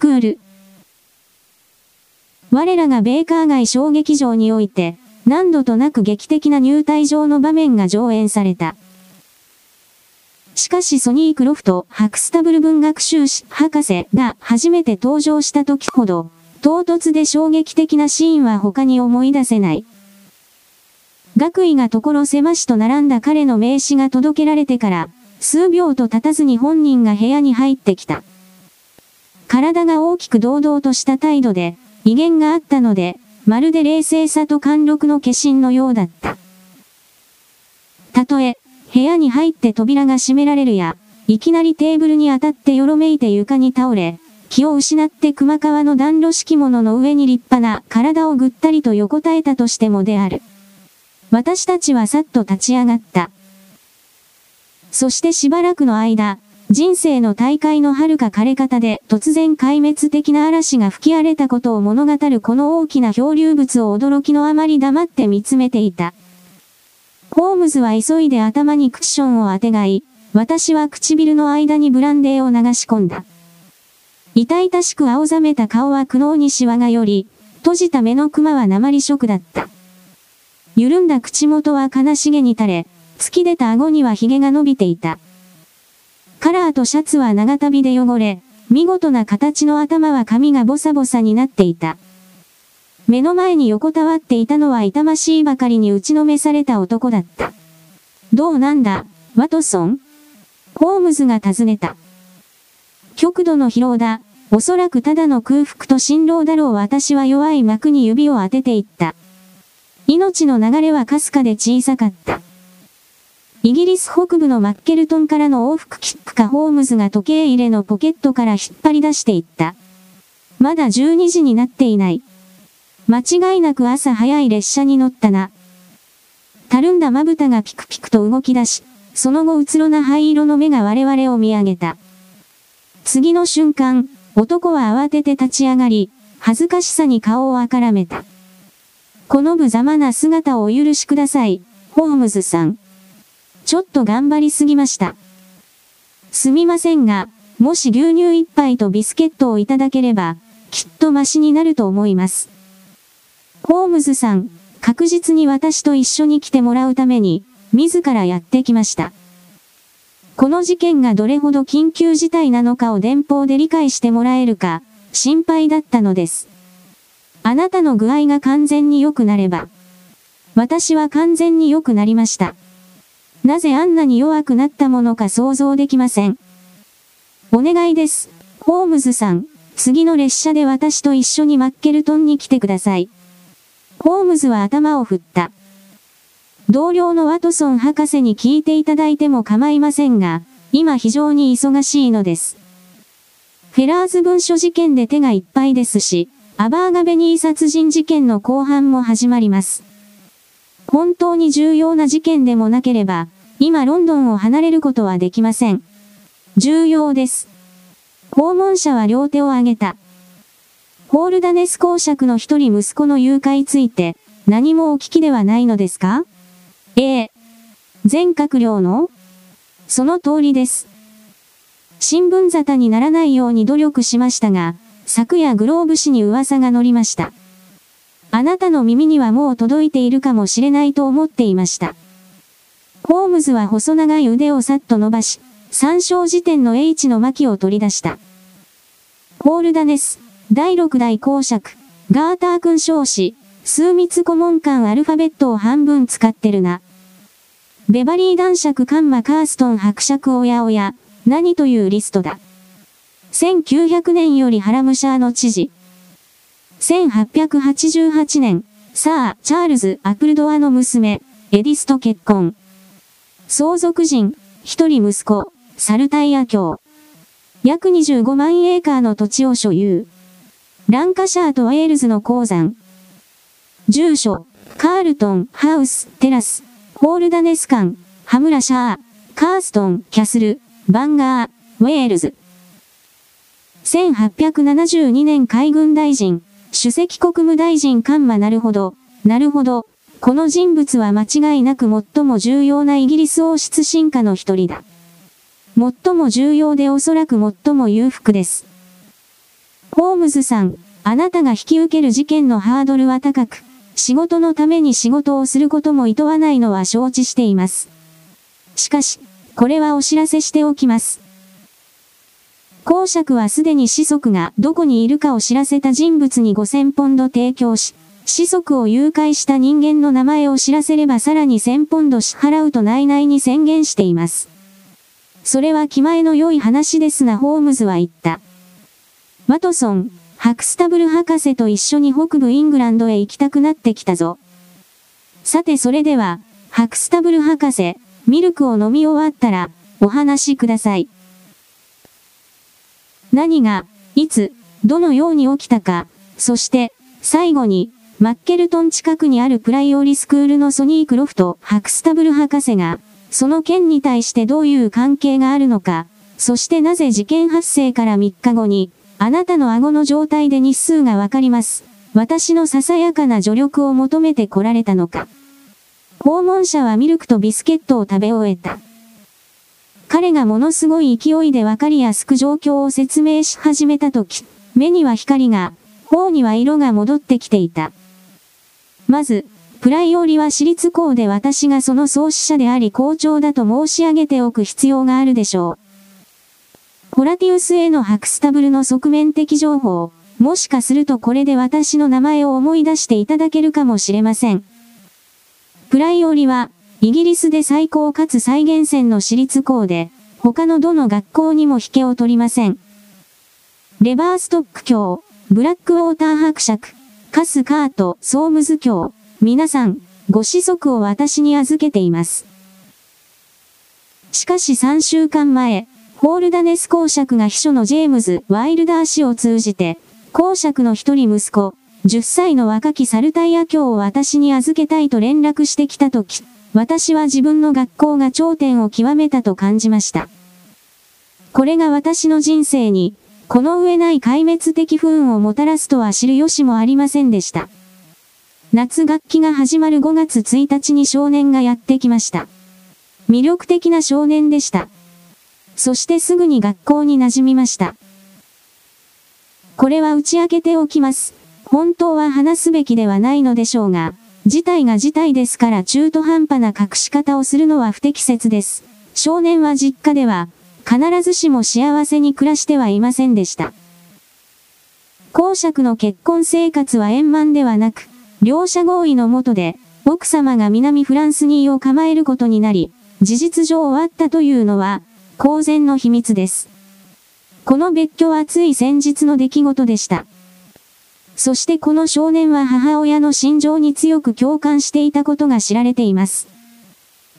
クール。我らがベーカー街小劇場において、何度となく劇的な入隊場の場面が上演された。しかしソニー・クロフト、ハクスタブル文学修士、博士が初めて登場した時ほど、唐突で衝撃的なシーンは他に思い出せない。学位が所狭しと並んだ彼の名刺が届けられてから、数秒と経たずに本人が部屋に入ってきた。体が大きく堂々とした態度で、威厳があったので、まるで冷静さと貫禄の化身のようだった。たとえ、部屋に入って扉が閉められるや、いきなりテーブルに当たってよろめいて床に倒れ、気を失って熊皮の暖炉敷物の上に立派な体をぐったりと横たえたとしてもである。私たちはさっと立ち上がった。そしてしばらくの間、人生の大会の遥か枯れ方で突然壊滅的な嵐が吹き荒れたことを物語るこの大きな漂流物を驚きのあまり黙って見つめていた。ホームズは急いで頭にクッションを当てがい、私は唇の間にブランデーを流し込んだ。痛々しく青ざめた顔は苦悩にシワがより、閉じた目のクマは鉛色だった。緩んだ口元は悲しげに垂れ、突き出た顎には髭が伸びていた。カラーとシャツは長旅で汚れ、見事な形の頭は髪がボサボサになっていた。目の前に横たわっていたのは痛ましいばかりに打ちのめされた男だった。どうなんだ、ワトソン？ホームズが尋ねた。極度の疲労だ。おそらくただの空腹と辛労だろう私は弱い幕に指を当てていった。命の流れはかすかで小さかった。イギリス北部のマッケルトンからの往復キックかホームズが時計入れのポケットから引っ張り出していった。まだ12時になっていない。間違いなく朝早い列車に乗ったな。たるんだまぶたがピクピクと動き出し、その後うつろな灰色の目が我々を見上げた。次の瞬間、男は慌てて立ち上がり、恥ずかしさに顔をあからめた。この無様な姿をお許しください、ホームズさん。ちょっと頑張りすぎました。すみませんが、もし牛乳一杯とビスケットをいただければ、きっとマシになると思います。ホームズさん、確実に私と一緒に来てもらうために、自らやってきました。この事件がどれほど緊急事態なのかを電報で理解してもらえるか、心配だったのです。あなたの具合が完全に良くなれば。私は完全に良くなりました。なぜあんなに弱くなったものか想像できません。お願いです。ホームズさん、次の列車で私と一緒にマッケルトンに来てください。ホームズは頭を振った。同僚のワトソン博士に聞いていただいても構いませんが、今非常に忙しいのです。フェラーズ文書事件で手がいっぱいですし、アバーガベニー殺人事件の後半も始まります。本当に重要な事件でもなければ、今ロンドンを離れることはできません。重要です。訪問者は両手を挙げた。ホールダネス公爵の一人息子の誘拐について、何もお聞きではないのですか？ええ。全閣僚のその通りです。新聞沙汰にならないように努力しましたが、昨夜グローブ紙に噂が乗りました。あなたの耳にはもう届いているかもしれないと思っていました。ホームズは細長い腕をさっと伸ばし、参照辞典の H の巻を取り出した。ホールダネス、第6代公爵、ガーター君少子、数密顧問官アルファベットを半分使ってるな。ベバリー男爵カンマカーストン伯爵親親、何というリストだ。1900年よりハラムシャーの知事。1888年、サー・チャールズ・アプルドアの娘、エディスと結婚。相続人、一人息子、サルタイア教。約25万エーカーの土地を所有。ランカシャーとウェールズの鉱山。住所、カールトン、ハウス、テラス、ホールダネスカン、ハムラシャー、カーストン、キャスル、バンガー、ウェールズ。1872年海軍大臣、主席国務大臣カンマなるほど、なるほど、この人物は間違いなく最も重要なイギリス王室進化の一人だ。最も重要でおそらく最も裕福です。ホームズさん、あなたが引き受ける事件のハードルは高く、仕事のために仕事をすることも厭わないのは承知しています。しかし、これはお知らせしておきます。公爵はすでに子息がどこにいるかを知らせた人物に5000ポンド提供し、子息を誘拐した人間の名前を知らせればさらに1000ポンド支払うと内々に宣言しています。それは気前の良い話ですなホームズは言った。ワトソン、ハクスタブル博士と一緒に北部イングランドへ行きたくなってきたぞ。さてそれでは、ハクスタブル博士、ミルクを飲み終わったら、お話しください。何が、いつ、どのように起きたか、そして、最後に、マッケルトン近くにあるプライオリスクールのソニー・クロフト・ハクスタブル博士が、その件に対してどういう関係があるのか、そしてなぜ事件発生から3日後に、あなたの顎の状態で日数がわかります。私のささやかな助力を求めて来られたのか。訪問者はミルクとビスケットを食べ終えた。彼がものすごい勢いでわかりやすく状況を説明し始めたとき、目には光が、頬には色が戻ってきていた。まず、プライオリは私立校で私がその創始者であり校長だと申し上げておく必要があるでしょう。ホラティウスへのハクスタブルの側面的情報、もしかするとこれで私の名前を思い出していただけるかもしれません。プライオリは、イギリスで最高かつ最厳選の私立校で、他のどの学校にも引けを取りません。レバーストック教、ブラックウォーター伯爵、カス・カート、ソームズ教、皆さん、ご子息を私に預けています。しかし3週間前、ホールダネス公爵が秘書のジェームズ・ワイルダー氏を通じて、公爵の一人息子、10歳の若きサルタイヤ教を私に預けたいと連絡してきたとき、私は自分の学校が頂点を極めたと感じました。これが私の人生に、この上ない壊滅的不運をもたらすとは知る由もありませんでした。夏学期が始まる5月1日に少年がやってきました。魅力的な少年でした。そしてすぐに学校に馴染みました。これは打ち明けておきます。本当は話すべきではないのでしょうが、事態が事態ですから中途半端な隠し方をするのは不適切です。少年は実家では、必ずしも幸せに暮らしてはいませんでした。公爵の結婚生活は円満ではなく、両者合意のもとで、奥様が南フランスに居を構えることになり、事実上終わったというのは、公然の秘密です。この別居はつい先日の出来事でした。そしてこの少年は母親の心情に強く共感していたことが知られています。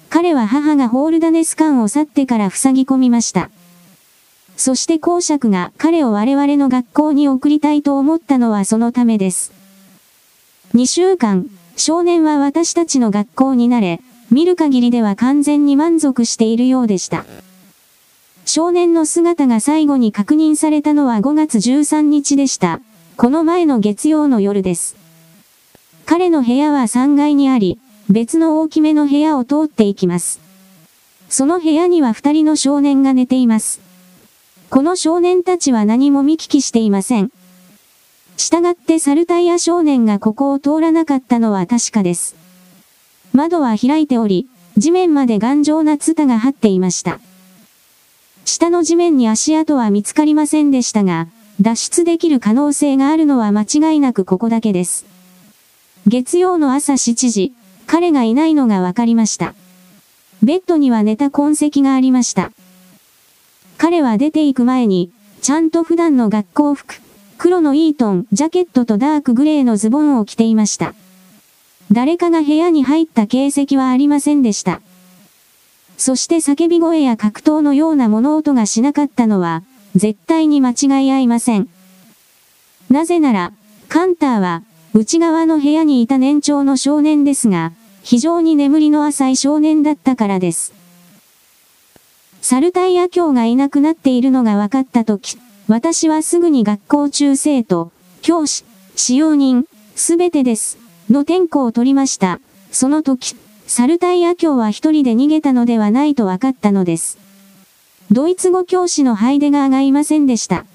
彼は母がホールダネス館を去ってから塞ぎ込みました。そして公爵が彼を我々の学校に送りたいと思ったのはそのためです。2週間、少年は私たちの学校になれ、見る限りでは完全に満足しているようでした。少年の姿が最後に確認されたのは5月13日でした。この前の月曜の夜です。彼の部屋は3階にあり、別の大きめの部屋を通っていきます。その部屋には二人の少年が寝ています。この少年たちは何も見聞きしていません。従ってサルタイヤ少年がここを通らなかったのは確かです。窓は開いており、地面まで頑丈なツタが張っていました。下の地面に足跡は見つかりませんでしたが、脱出できる可能性があるのは間違いなくここだけです。月曜の朝7時、彼がいないのが分かりました。ベッドには寝た痕跡がありました。彼は出て行く前に、ちゃんと普段の学校服、黒のイートン、ジャケットとダークグレーのズボンを着ていました。誰かが部屋に入った形跡はありませんでした。そして叫び声や格闘のような物音がしなかったのは、絶対に間違い合いません。なぜなら、カンターは、内側の部屋にいた年長の少年ですが、非常に眠りの浅い少年だったからです。サルタイヤ教がいなくなっているのが分かったとき、私はすぐに学校中生徒、教師、使用人、すべてです、の天候を取りました。その時、サルタイヤ教は一人で逃げたのではないと分かったのです。ドイツ語教師のハイデガーがいませんでした。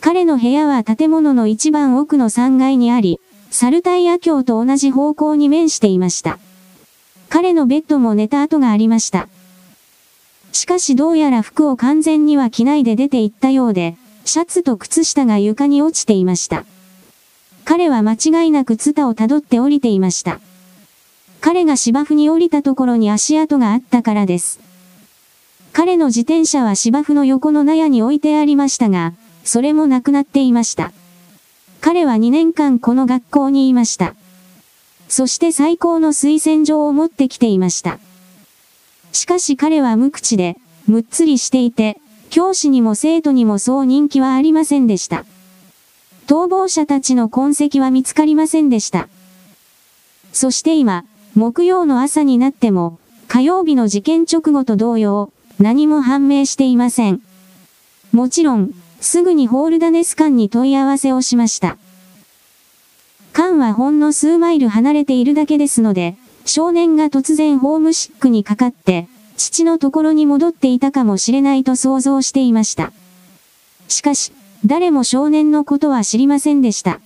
彼の部屋は建物の一番奥の3階にあり、サルタイヤ橋と同じ方向に面していました。彼のベッドも寝た跡がありました。しかしどうやら服を完全には着ないで出て行ったようで、シャツと靴下が床に落ちていました。彼は間違いなくツタを辿って降りていました。彼が芝生に降りたところに足跡があったからです。彼の自転車は芝生の横の納屋に置いてありましたが、それもなくなっていました。彼は2年間この学校にいました。そして最高の推薦状を持ってきていました。しかし彼は無口で、むっつりしていて、教師にも生徒にもそう人気はありませんでした。逃亡者たちの痕跡は見つかりませんでした。そして今、木曜の朝になっても、火曜日の事件直後と同様、何も判明していません。もちろん、すぐにホールダネス館に問い合わせをしました。館はほんの数マイル離れているだけですので、少年が突然ホームシックにかかって、父のところに戻っていたかもしれないと想像していました。しかし、誰も少年のことは知りませんでした。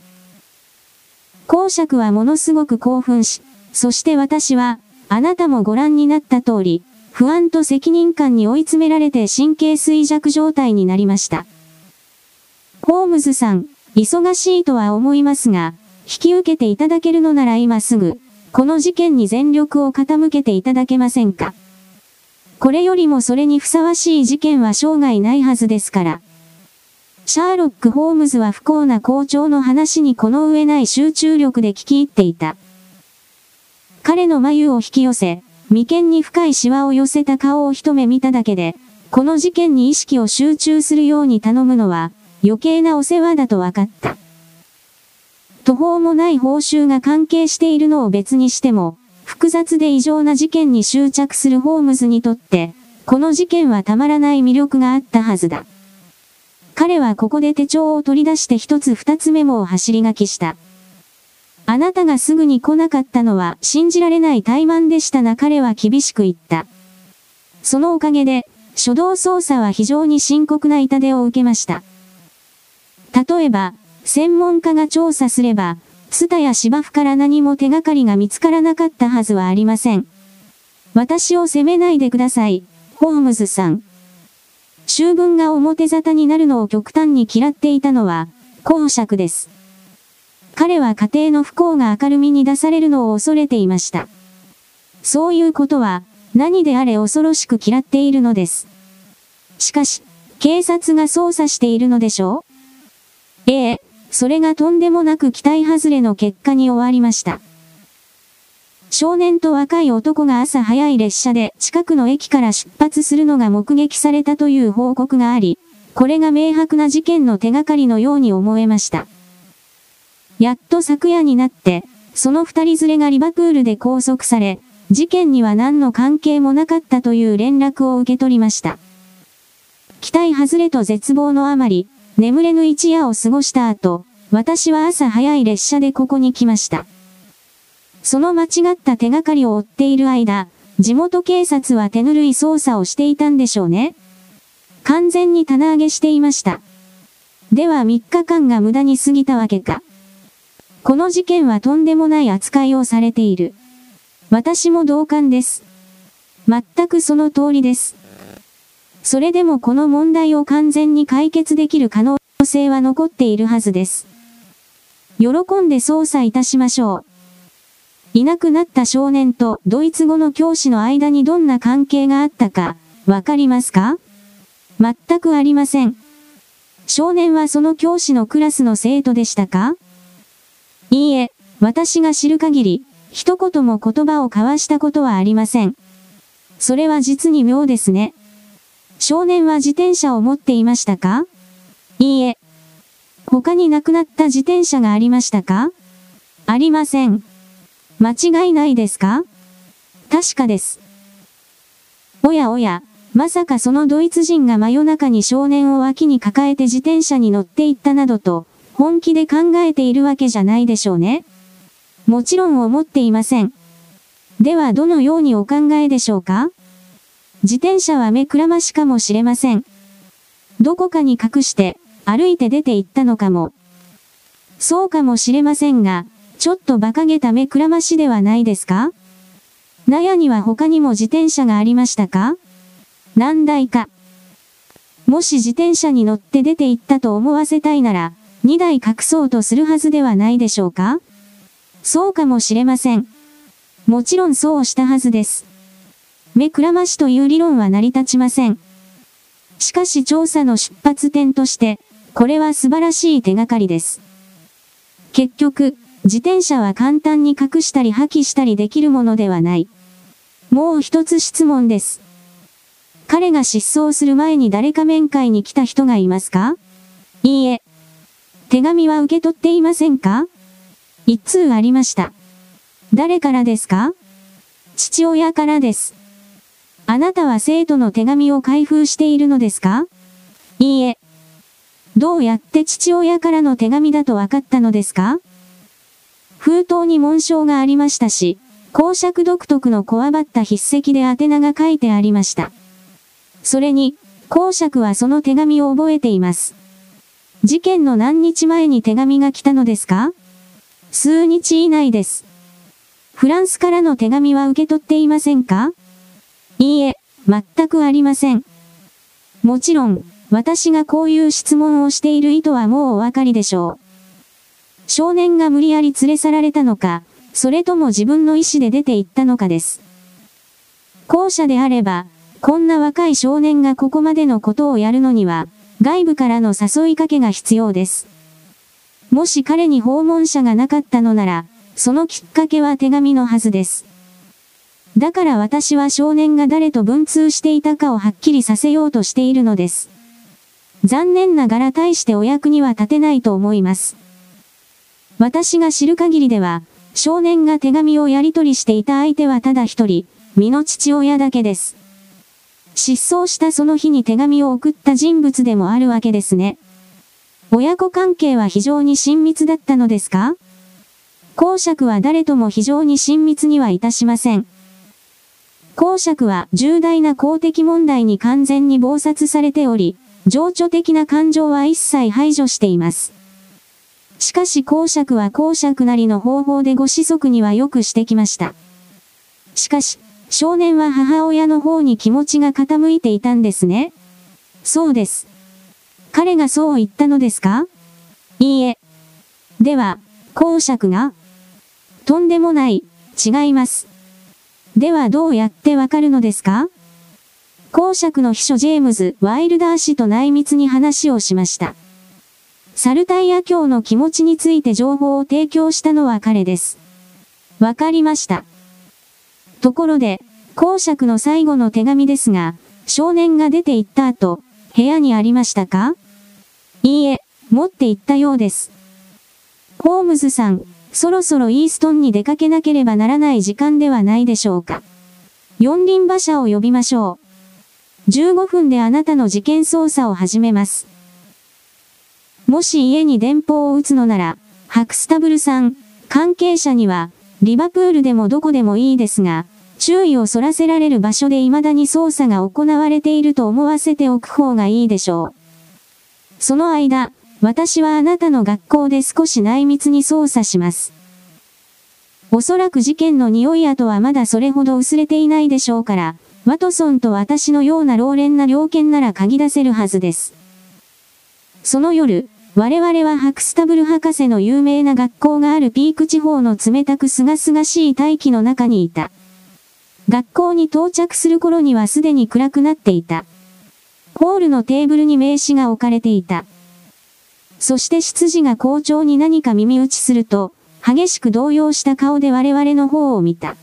公爵はものすごく興奮し、そして私は、あなたもご覧になった通り、不安と責任感に追い詰められて神経衰弱状態になりました。ホームズさん、忙しいとは思いますが、引き受けていただけるのなら今すぐ、この事件に全力を傾けていただけませんか。これよりもそれにふさわしい事件は生涯ないはずですから。シャーロック・ホームズは不幸な校長の話にこの上ない集中力で聞き入っていた。彼の眉を引き寄せ、眉間に深いシワを寄せた顔を一目見ただけで、この事件に意識を集中するように頼むのは、余計なお世話だと分かった。途方もない報酬が関係しているのを別にしても、複雑で異常な事件に執着するホームズにとって、この事件はたまらない魅力があったはずだ。彼はここで手帳を取り出して一つ二つメモを走り書きした。あなたがすぐに来なかったのは信じられない怠慢でしたな彼は厳しく言った。そのおかげで、初動捜査は非常に深刻な痛手を受けました。例えば、専門家が調査すれば、ツタや芝生から何も手がかりが見つからなかったはずはありません。私を責めないでください、ホームズさん。秋分が表沙汰になるのを極端に嫌っていたのは、公爵です。彼は家庭の不幸が明るみに出されるのを恐れていました。そういうことは、何であれ恐ろしく嫌っているのです。しかし、警察が捜査しているのでしょう？ええ、それがとんでもなく期待外れの結果に終わりました。少年と若い男が朝早い列車で近くの駅から出発するのが目撃されたという報告があり、これが明白な事件の手がかりのように思えました。やっと昨夜になって、その二人連れがリバプールで拘束され、事件には何の関係もなかったという連絡を受け取りました。期待外れと絶望のあまり、眠れぬ一夜を過ごした後、私は朝早い列車でここに来ました。その間違った手がかりを追っている間、地元警察は手ぬるい捜査をしていたんでしょうね。完全に棚上げしていました。では3日間が無駄に過ぎたわけか。この事件はとんでもない扱いをされている。私も同感です。全くその通りです。それでもこの問題を完全に解決できる可能性は残っているはずです。喜んで捜査いたしましょう。いなくなった少年とドイツ語の教師の間にどんな関係があったか、わかりますか？全くありません。少年はその教師のクラスの生徒でしたか？いいえ、私が知る限り、一言も言葉を交わしたことはありません。それは実に妙ですね。少年は自転車を持っていましたか？いいえ。他に亡くなった自転車がありましたか？ありません。間違いないですか？確かです。おやおや、まさかそのドイツ人が真夜中に少年を脇に抱えて自転車に乗っていったなどと、本気で考えているわけじゃないでしょうね。もちろん思っていません。ではどのようにお考えでしょうか？自転車は目くらましかもしれません。どこかに隠して、歩いて出て行ったのかも。そうかもしれませんが、ちょっと馬鹿げた目くらましではないですか？納屋には他にも自転車がありましたか？何台か。もし自転車に乗って出て行ったと思わせたいなら、2台隠そうとするはずではないでしょうか？そうかもしれません。もちろんそうしたはずです。目くらましという理論は成り立ちません。しかし調査の出発点として、これは素晴らしい手がかりです。結局、自転車は簡単に隠したり破棄したりできるものではない。もう一つ質問です。彼が失踪する前に誰か面会に来た人がいますか？いいえ。手紙は受け取っていませんか？一通ありました。誰からですか？父親からです。あなたは生徒の手紙を開封しているのですか？いいえ。どうやって父親からの手紙だと分かったのですか？封筒に紋章がありましたし、公爵独特のこわばった筆跡で宛名が書いてありました。それに、公爵はその手紙を覚えています。事件の何日前に手紙が来たのですか？数日以内です。フランスからの手紙は受け取っていませんか？いいえ、全くありません。もちろん、私がこういう質問をしている意図はもうお分かりでしょう。少年が無理やり連れ去られたのか、それとも自分の意思で出て行ったのかです。後者であれば、こんな若い少年がここまでのことをやるのには、外部からの誘いかけが必要です。もし彼に訪問者がなかったのなら、そのきっかけは手紙のはずです。だから私は少年が誰と文通していたかをはっきりさせようとしているのです。残念ながら大してお役には立てないと思います。私が知る限りでは、少年が手紙をやり取りしていた相手はただ一人、身の父親だけです。失踪したその日に手紙を送った人物でもあるわけですね。親子関係は非常に親密だったのですか？公爵は誰とも非常に親密にはいたしません。公爵は重大な公的問題に完全に暴殺されており、情緒的な感情は一切排除しています。しかし公爵は公爵なりの方法でご子息にはよくしてきました。しかし、少年は母親の方に気持ちが傾いていたんですね。そうです。彼がそう言ったのですか？いいえ。では、公爵がとんでもない、違います。ではどうやってわかるのですか？公爵の秘書ジェームズ・ワイルダー氏と内密に話をしました。サルタイヤ教の気持ちについて情報を提供したのは彼です。わかりました。ところで、公爵の最後の手紙ですが、少年が出て行った後、部屋にありましたか？いいえ、持って行ったようです。ホームズさん、そろそろイーストンに出かけなければならない時間ではないでしょうか。四輪馬車を呼びましょう。15分であなたの事件捜査を始めます。もし家に電報を打つのなら、ハクスタブルさん、関係者には、リバプールでもどこでもいいですが、注意をそらせられる場所で未だに捜査が行われていると思わせておく方がいいでしょう。その間、私はあなたの学校で少し内密に捜査します。おそらく事件の匂い跡はまだそれほど薄れていないでしょうから、ワトソンと私のような老練な猟犬なら嗅ぎ出せるはずです。その夜、我々はハクスタブル博士の有名な学校があるピーク地方の冷たく清々しい大気の中にいた。学校に到着する頃にはすでに暗くなっていた。ホールのテーブルに名刺が置かれていた。そして執事が校長に何か耳打ちすると、激しく動揺した顔で我々の方を見た。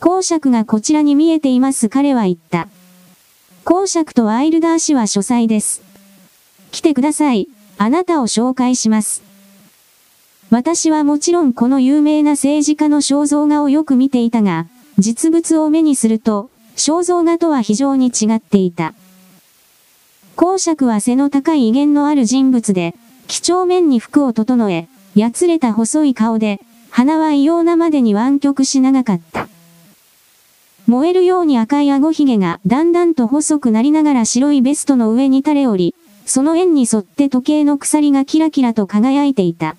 公爵がこちらに見えています彼は言った。公爵とアイルダー氏は書斎です。来てください。あなたを紹介します。私はもちろんこの有名な政治家の肖像画をよく見ていたが、実物を目にすると、肖像画とは非常に違っていた。公爵は背の高い威厳のある人物で、几帳面に服を整え、やつれた細い顔で、鼻は異様なまでに湾曲し長かった。燃えるように赤い顎ひげがだんだんと細くなりながら白いベストの上に垂れおり、その円に沿って時計の鎖がキラキラと輝いていた。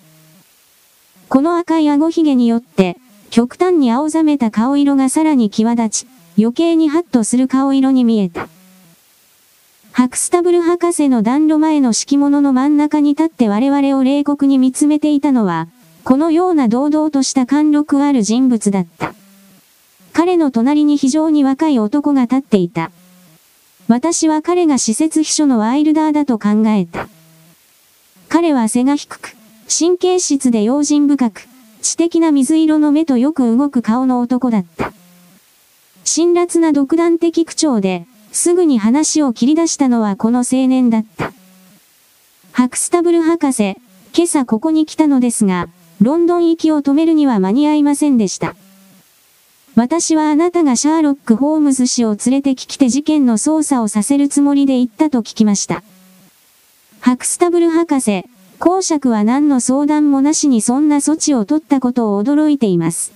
この赤い顎ひげによって、極端に青ざめた顔色がさらに際立ち、余計にハッとする顔色に見えた。ハクスタブル博士の暖炉前の敷物の真ん中に立って我々を冷酷に見つめていたのは、このような堂々とした貫禄ある人物だった。彼の隣に非常に若い男が立っていた。私は彼が施設秘書のワイルダーだと考えた。彼は背が低く、神経質で用心深く、知的な水色の目とよく動く顔の男だった。辛辣な独断的口調で、すぐに話を切り出したのはこの青年だった。ハクスタブル博士、今朝ここに来たのですが、ロンドン行きを止めるには間に合いませんでした。私はあなたがシャーロック・ホームズ氏を連れて聞きて事件の捜査をさせるつもりで行ったと聞きました。ハクスタブル博士、公爵は何の相談もなしにそんな措置を取ったことを驚いています。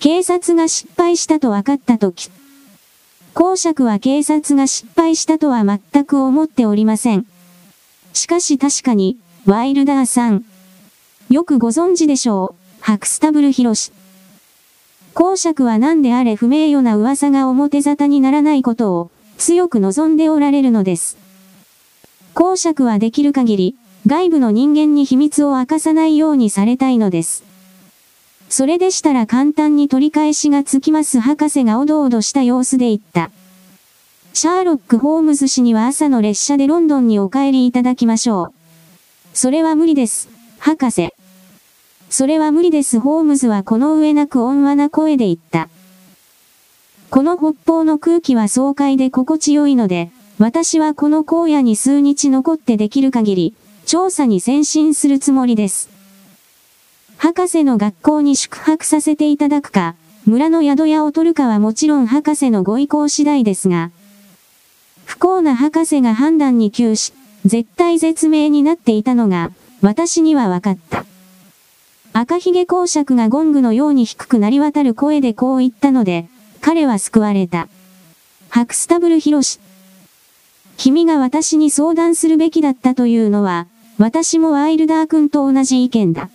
警察が失敗したと分かったとき、公爵は警察が失敗したとは全く思っておりません。しかし確かに、ワイルダーさん。よくご存知でしょう、ハクスタブルヒロシ。公爵は何であれ不名誉な噂が表沙汰にならないことを強く望んでおられるのです。公爵はできる限り外部の人間に秘密を明かさないようにされたいのです。それでしたら簡単に取り返しがつきます博士がおどおどした様子で言った。シャーロック・ホームズ氏には朝の列車でロンドンにお帰りいただきましょう。それは無理です、博士。それは無理です。ホームズはこの上なく温和な声で言った。この北方の空気は爽快で心地よいので、私はこの荒野に数日残ってできる限り、調査に先進するつもりです。博士の学校に宿泊させていただくか、村の宿屋を取るかはもちろん博士のご意向次第ですが、不幸な博士が判断に窮し、絶対絶命になっていたのが、私には分かった。赤ひげ公爵がゴングのように低くなり渡る声でこう言ったので、彼は救われた。ハクスタブルヒロシ。君が私に相談するべきだったというのは、私もワイルダー君と同じ意見だ。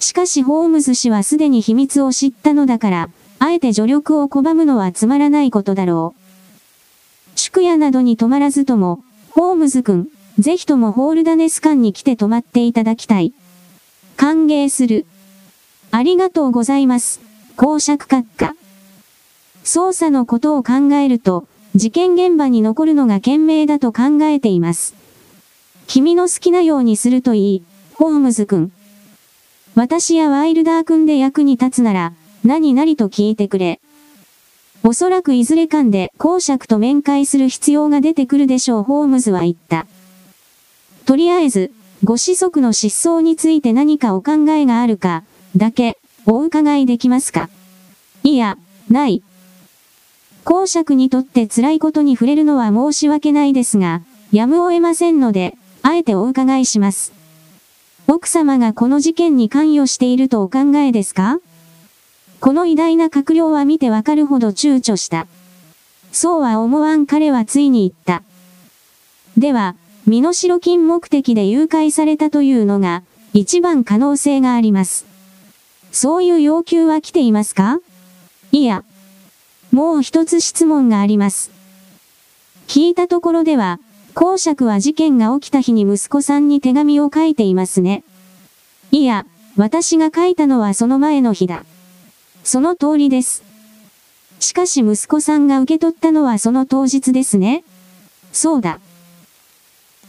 しかしホームズ氏はすでに秘密を知ったのだから、あえて助力を拒むのはつまらないことだろう。宿屋などに泊まらずとも、ホームズ君、ぜひともホールダネス館に来て泊まっていただきたい。歓迎する。ありがとうございます。公爵閣下。捜査のことを考えると、事件現場に残るのが賢明だと考えています。君の好きなようにするといい、ホームズ君。私やワイルダー君で役に立つなら、何々と聞いてくれ。おそらくいずれ間で公爵と面会する必要が出てくるでしょう、ホームズは言った。とりあえず、ご子息の失踪について何かお考えがあるか、だけ、お伺いできますか？いや、ない。公爵にとって辛いことに触れるのは申し訳ないですが、やむを得ませんので、あえてお伺いします。奥様がこの事件に関与しているとお考えですか？この偉大な閣僚は見てわかるほど躊躇した。そうは思わん彼はついに言った。では、身代金目的で誘拐されたというのが、一番可能性があります。そういう要求は来ていますか？いや。もう一つ質問があります。聞いたところでは、公爵は事件が起きた日に息子さんに手紙を書いていますね。いや、私が書いたのはその前の日だ。その通りです。しかし息子さんが受け取ったのはその当日ですね。そうだ。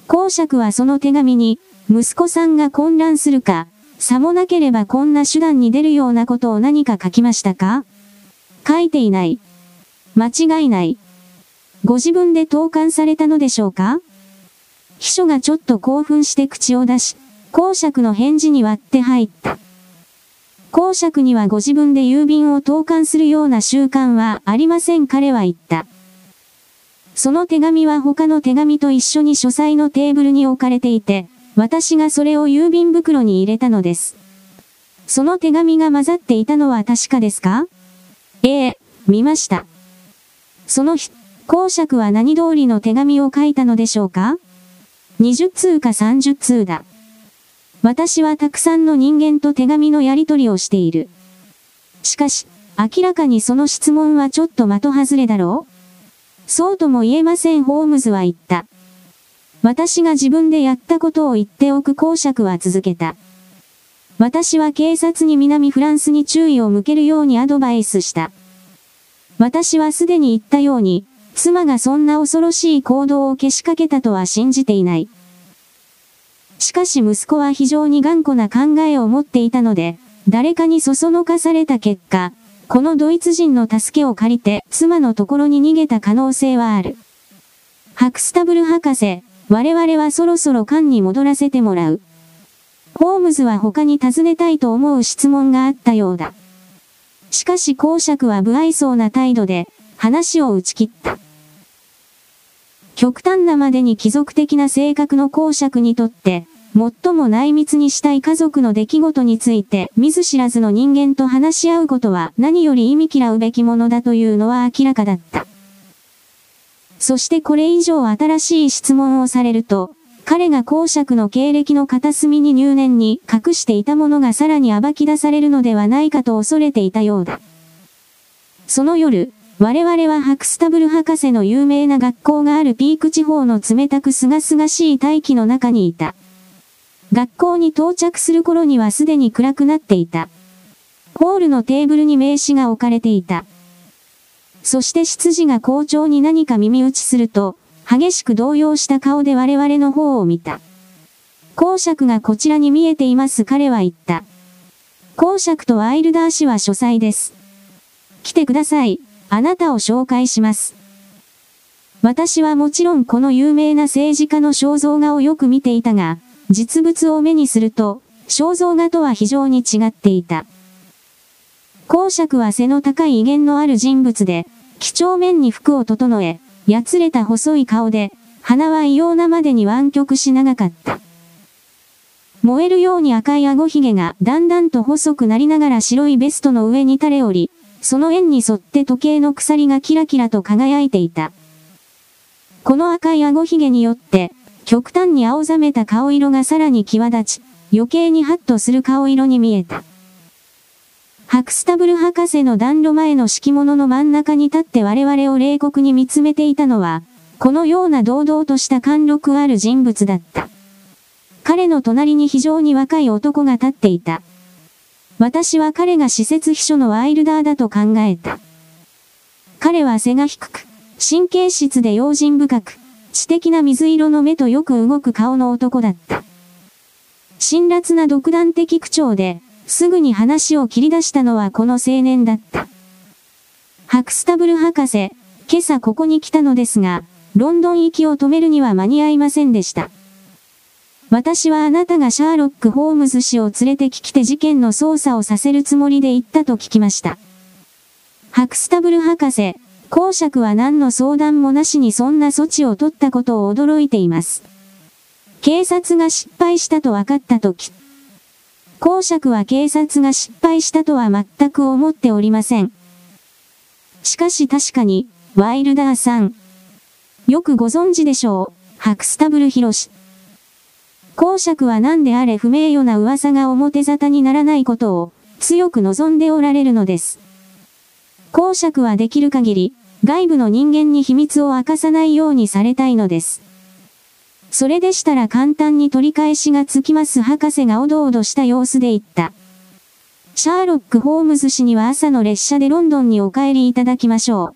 公爵はその手紙に、息子さんが混乱するか、さもなければこんな手段に出るようなことを何か書きましたか？書いていない。間違いない。ご自分で投函されたのでしょうか？秘書がちょっと興奮して口を出し、公爵の返事に割って入った。公爵にはご自分で郵便を投函するような習慣はありません彼は言った。その手紙は他の手紙と一緒に書斎のテーブルに置かれていて、私がそれを郵便袋に入れたのです。その手紙が混ざっていたのは確かですか？ええ、見ました。その日、公爵は何通りの手紙を書いたのでしょうか？20通か30通だ。私はたくさんの人間と手紙のやり取りをしている。しかし、明らかにその質問はちょっと的外れだろうそうとも言えませんホームズは言った。私が自分でやったことを言っておく公爵は続けた。私は警察に南フランスに注意を向けるようにアドバイスした。私はすでに言ったように、妻がそんな恐ろしい行動をけしかけたとは信じていない。しかし息子は非常に頑固な考えを持っていたので、誰かにそそのかされた結果、このドイツ人の助けを借りて妻のところに逃げた可能性はある。ハクスタブル博士、我々はそろそろ缶に戻らせてもらう。ホームズは他に尋ねたいと思う質問があったようだ。しかし公爵は不愛想な態度で、話を打ち切った。極端なまでに貴族的な性格の公爵にとって、最も内密にしたい家族の出来事について見ず知らずの人間と話し合うことは何より意味嫌うべきものだというのは明らかだった。そしてこれ以上新しい質問をされると、彼が公爵の経歴の片隅に入念に隠していたものがさらに暴き出されるのではないかと恐れていたようだ。その夜、我々はハクスタブル博士の有名な学校があるピーク地方の冷たく清々しい大気の中にいた。学校に到着する頃にはすでに暗くなっていた。ホールのテーブルに名刺が置かれていた。そして執事が校長に何か耳打ちすると、激しく動揺した顔で我々の方を見た。公爵がこちらに見えています彼は言った。公爵とアイルダー氏は書斎です。来てください。あなたを紹介します。私はもちろんこの有名な政治家の肖像画をよく見ていたが、実物を目にすると、肖像画とは非常に違っていた。公爵は背の高い威厳のある人物で、几帳面に服を整え、やつれた細い顔で、鼻は異様なまでに湾曲し長かった。燃えるように赤い顎ひげがだんだんと細くなりながら白いベストの上に垂れおり、その円に沿って時計の鎖がキラキラと輝いていた。この赤い顎ひげによって、極端に青ざめた顔色がさらに際立ち、余計にハッとする顔色に見えた。ハクスタブル博士の暖炉前の敷物の真ん中に立って我々を冷酷に見つめていたのは、このような堂々とした貫禄ある人物だった。彼の隣に非常に若い男が立っていた。私は彼が施設秘書のワイルダーだと考えた。彼は背が低く、神経質で用心深く、知的な水色の目とよく動く顔の男だった。辛辣な独断的口調で、すぐに話を切り出したのはこの青年だった。ハクスタブル博士、今朝ここに来たのですが、ロンドン行きを止めるには間に合いませんでした。私はあなたがシャーロック・ホームズ氏を連れてきて事件の捜査をさせるつもりで行ったと聞きました。ハクスタブル博士、公爵は何の相談もなしにそんな措置を取ったことを驚いています。警察が失敗したと分かったとき、公爵は警察が失敗したとは全く思っておりません。しかし確かに、ワイルダーさん。よくご存知でしょう、ハクスタブルヒロシ。公爵は何であれ不名誉な噂が表沙汰にならないことを強く望んでおられるのです。公爵はできる限り外部の人間に秘密を明かさないようにされたいのです。それでしたら簡単に取り返しがつきます博士がおどおどした様子で言った。シャーロック・ホームズ氏には朝の列車でロンドンにお帰りいただきましょう。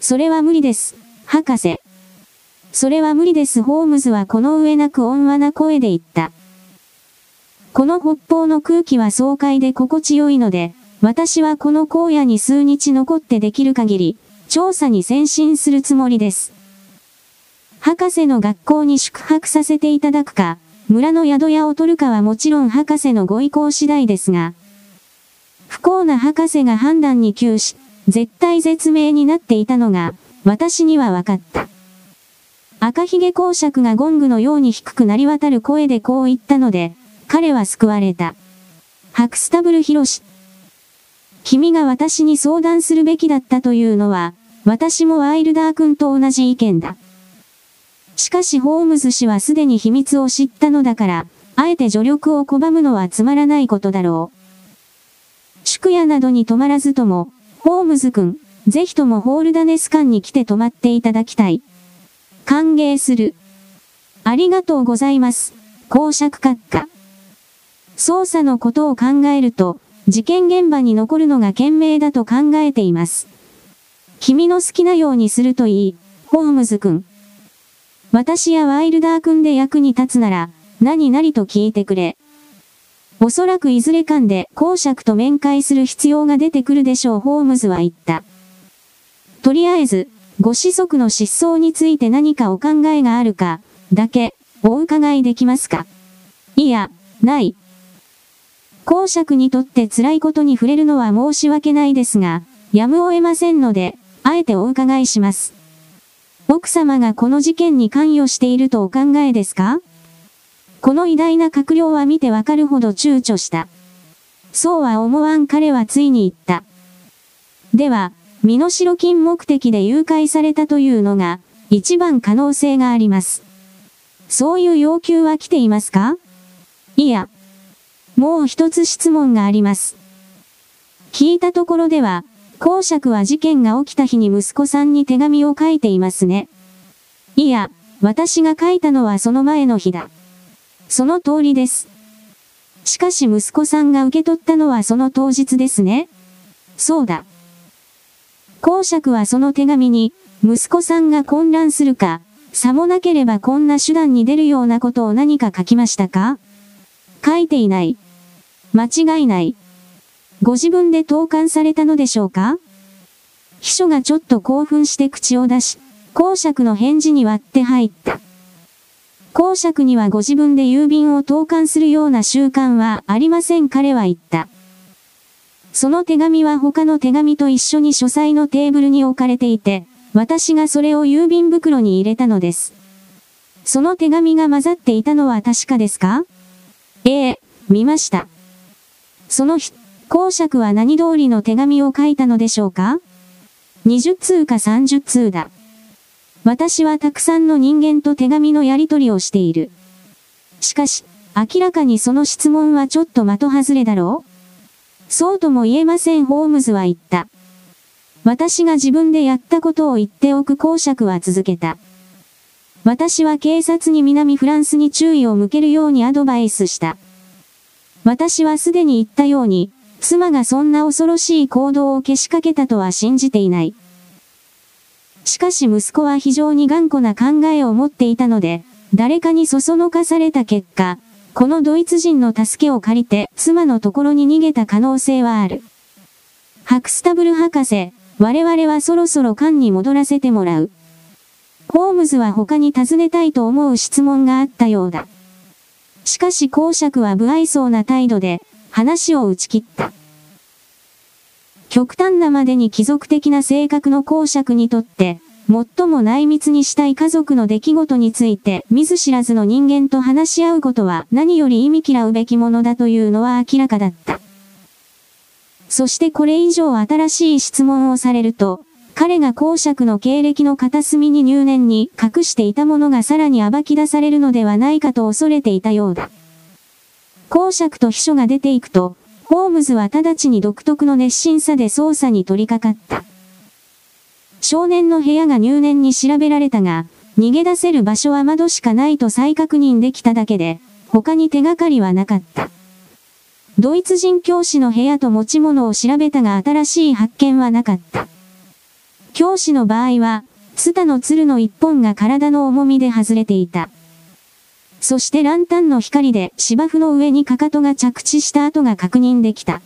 それは無理です、博士。それは無理です。ホームズはこの上なく温和な声で言った。この北方の空気は爽快で心地よいので、私はこの荒野に数日残ってできる限り、調査に先進するつもりです。博士の学校に宿泊させていただくか、村の宿屋を取るかはもちろん博士のご意向次第ですが、不幸な博士が判断に窮し、絶対絶命になっていたのが、私には分かった。赤ひげ公爵がゴングのように低くなり渡る声でこう言ったので、彼は救われた。ハクスタブルヒロシ。君が私に相談するべきだったというのは、私もワイルダー君と同じ意見だ。しかしホームズ氏はすでに秘密を知ったのだから、あえて助力を拒むのはつまらないことだろう。宿屋などに泊まらずとも、ホームズ君、ぜひともホールダネス館に来て泊まっていただきたい。歓迎する。ありがとうございます。公爵閣下。捜査のことを考えると、事件現場に残るのが賢明だと考えています。君の好きなようにするといい、ホームズ君。私やワイルダー君で役に立つなら、何々と聞いてくれ。おそらくいずれ間で公爵と面会する必要が出てくるでしょうホームズは言った。とりあえず、ご子息の失踪について何かお考えがあるか、だけ、お伺いできますか？いや、ない。公爵にとって辛いことに触れるのは申し訳ないですが、やむを得ませんので、あえてお伺いします。奥様がこの事件に関与しているとお考えですか？この偉大な閣僚は見てわかるほど躊躇した。そうは思わん彼はついに言った。では、身代金目的で誘拐されたというのが、一番可能性があります。そういう要求は来ていますか？いや。もう一つ質問があります。聞いたところでは、公爵は事件が起きた日に息子さんに手紙を書いていますね。いや、私が書いたのはその前の日だ。その通りです。しかし息子さんが受け取ったのはその当日ですね。そうだ。公爵はその手紙に、息子さんが混乱するか、さもなければこんな手段に出るようなことを何か書きましたか？書いていない。間違いない。ご自分で投函されたのでしょうか？秘書がちょっと興奮して口を出し、公爵の返事に割って入った。公爵にはご自分で郵便を投函するような習慣はありません彼は言った。その手紙は他の手紙と一緒に書斎のテーブルに置かれていて、私がそれを郵便袋に入れたのです。その手紙が混ざっていたのは確かですか？ええ、見ました。その日、公爵は何通りの手紙を書いたのでしょうか ?20 通か30通だ。私はたくさんの人間と手紙のやり取りをしている。しかし、明らかにその質問はちょっと的外れだろう？そうとも言えませんホームズは言った。私が自分でやったことを言っておく公爵は続けた。私は警察に南フランスに注意を向けるようにアドバイスした。私はすでに言ったように、妻がそんな恐ろしい行動をけしかけたとは信じていない。しかし息子は非常に頑固な考えを持っていたので、誰かにそそのかされた結果、このドイツ人の助けを借りて妻のところに逃げた可能性はある。ハクスタブル博士、我々はそろそろ缶に戻らせてもらう。ホームズは他に尋ねたいと思う質問があったようだ。しかし公爵は不愛想な態度で、話を打ち切った。極端なまでに貴族的な性格の公爵にとって、最も内密にしたい家族の出来事について見ず知らずの人間と話し合うことは何より意味嫌うべきものだというのは明らかだった。そしてこれ以上新しい質問をされると、彼が公爵の経歴の片隅に入念に隠していたものがさらに暴き出されるのではないかと恐れていたようだ。公爵と秘書が出ていくと、ホームズは直ちに独特の熱心さで捜査に取り掛かった。少年の部屋が入念に調べられたが、逃げ出せる場所は窓しかないと再確認できただけで、他に手がかりはなかった。ドイツ人教師の部屋と持ち物を調べたが新しい発見はなかった。教師の場合は、ツタの鶴の一本が体の重みで外れていた。そしてランタンの光で芝生の上にかかとが着地した跡が確認できた。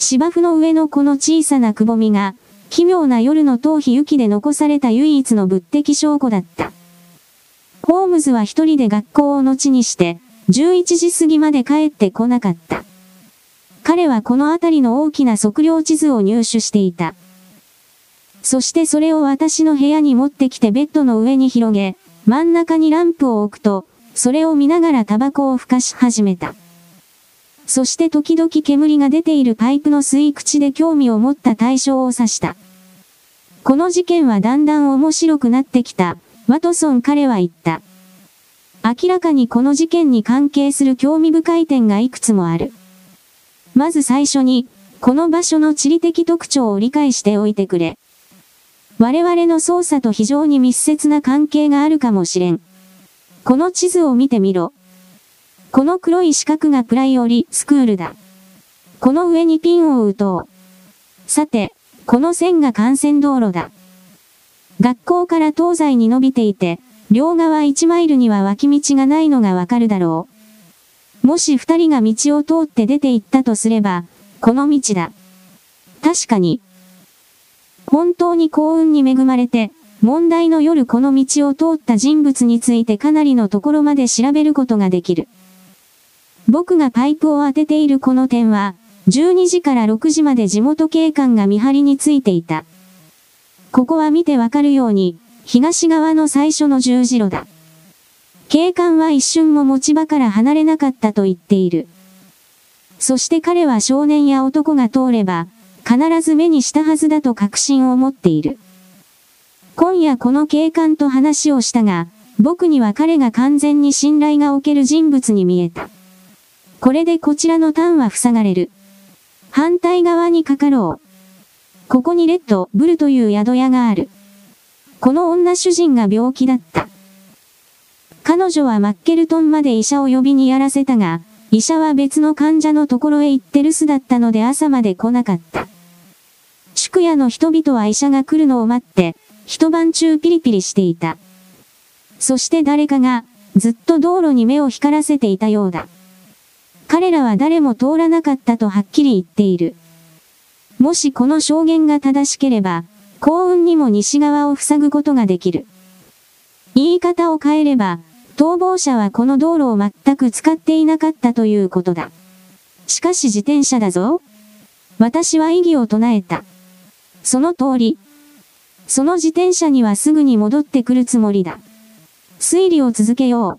芝生の上のこの小さなくぼみが、奇妙な夜の頭皮雪で残された唯一の物的証拠だった。ホームズは一人で学校を後にして、11時過ぎまで帰ってこなかった。彼はこの辺りの大きな測量地図を入手していた。そしてそれを私の部屋に持ってきてベッドの上に広げ、真ん中にランプを置くと、それを見ながらタバコを吹かし始めた。そして時々煙が出ているパイプの吸い口で興味を持った対象を指した。この事件はだんだん面白くなってきた。ワトソン彼は言った。明らかにこの事件に関係する興味深い点がいくつもある。まず最初に、この場所の地理的特徴を理解しておいてくれ。我々の捜査と非常に密接な関係があるかもしれん。この地図を見てみろ。この黒い四角がプライオリスクールだ。この上にピンを打とう。さて、この線が幹線道路だ。学校から東西に伸びていて、両側1マイルには脇道がないのがわかるだろう。もし二人が道を通って出て行ったとすれば、この道だ。確かに。本当に幸運に恵まれて、問題の夜この道を通った人物についてかなりのところまで調べることができる。僕がパイプを当てているこの点は、12時から6時まで地元警官が見張りについていた。ここは見てわかるように、東側の最初の十字路だ。警官は一瞬も持ち場から離れなかったと言っている。そして彼は少年や男が通れば、必ず目にしたはずだと確信を持っている。今夜この警官と話をしたが、僕には彼が完全に信頼がおける人物に見えた。これでこちらのターンは塞がれる。反対側にかかろう。ここにレッド、ブルという宿屋がある。この女主人が病気だった。彼女はマッケルトンまで医者を呼びにやらせたが、医者は別の患者のところへ行って留守だったので朝まで来なかった。宿屋の人々は医者が来るのを待って、一晩中ピリピリしていた。そして誰かが、ずっと道路に目を光らせていたようだ。彼らは誰も通らなかったとはっきり言っている。もしこの証言が正しければ、幸運にも西側を塞ぐことができる。言い方を変えれば、逃亡者はこの道路を全く使っていなかったということだ。しかし自転車だぞ。私は異議を唱えた。その通り。その自転車にはすぐに戻ってくるつもりだ。推理を続けよ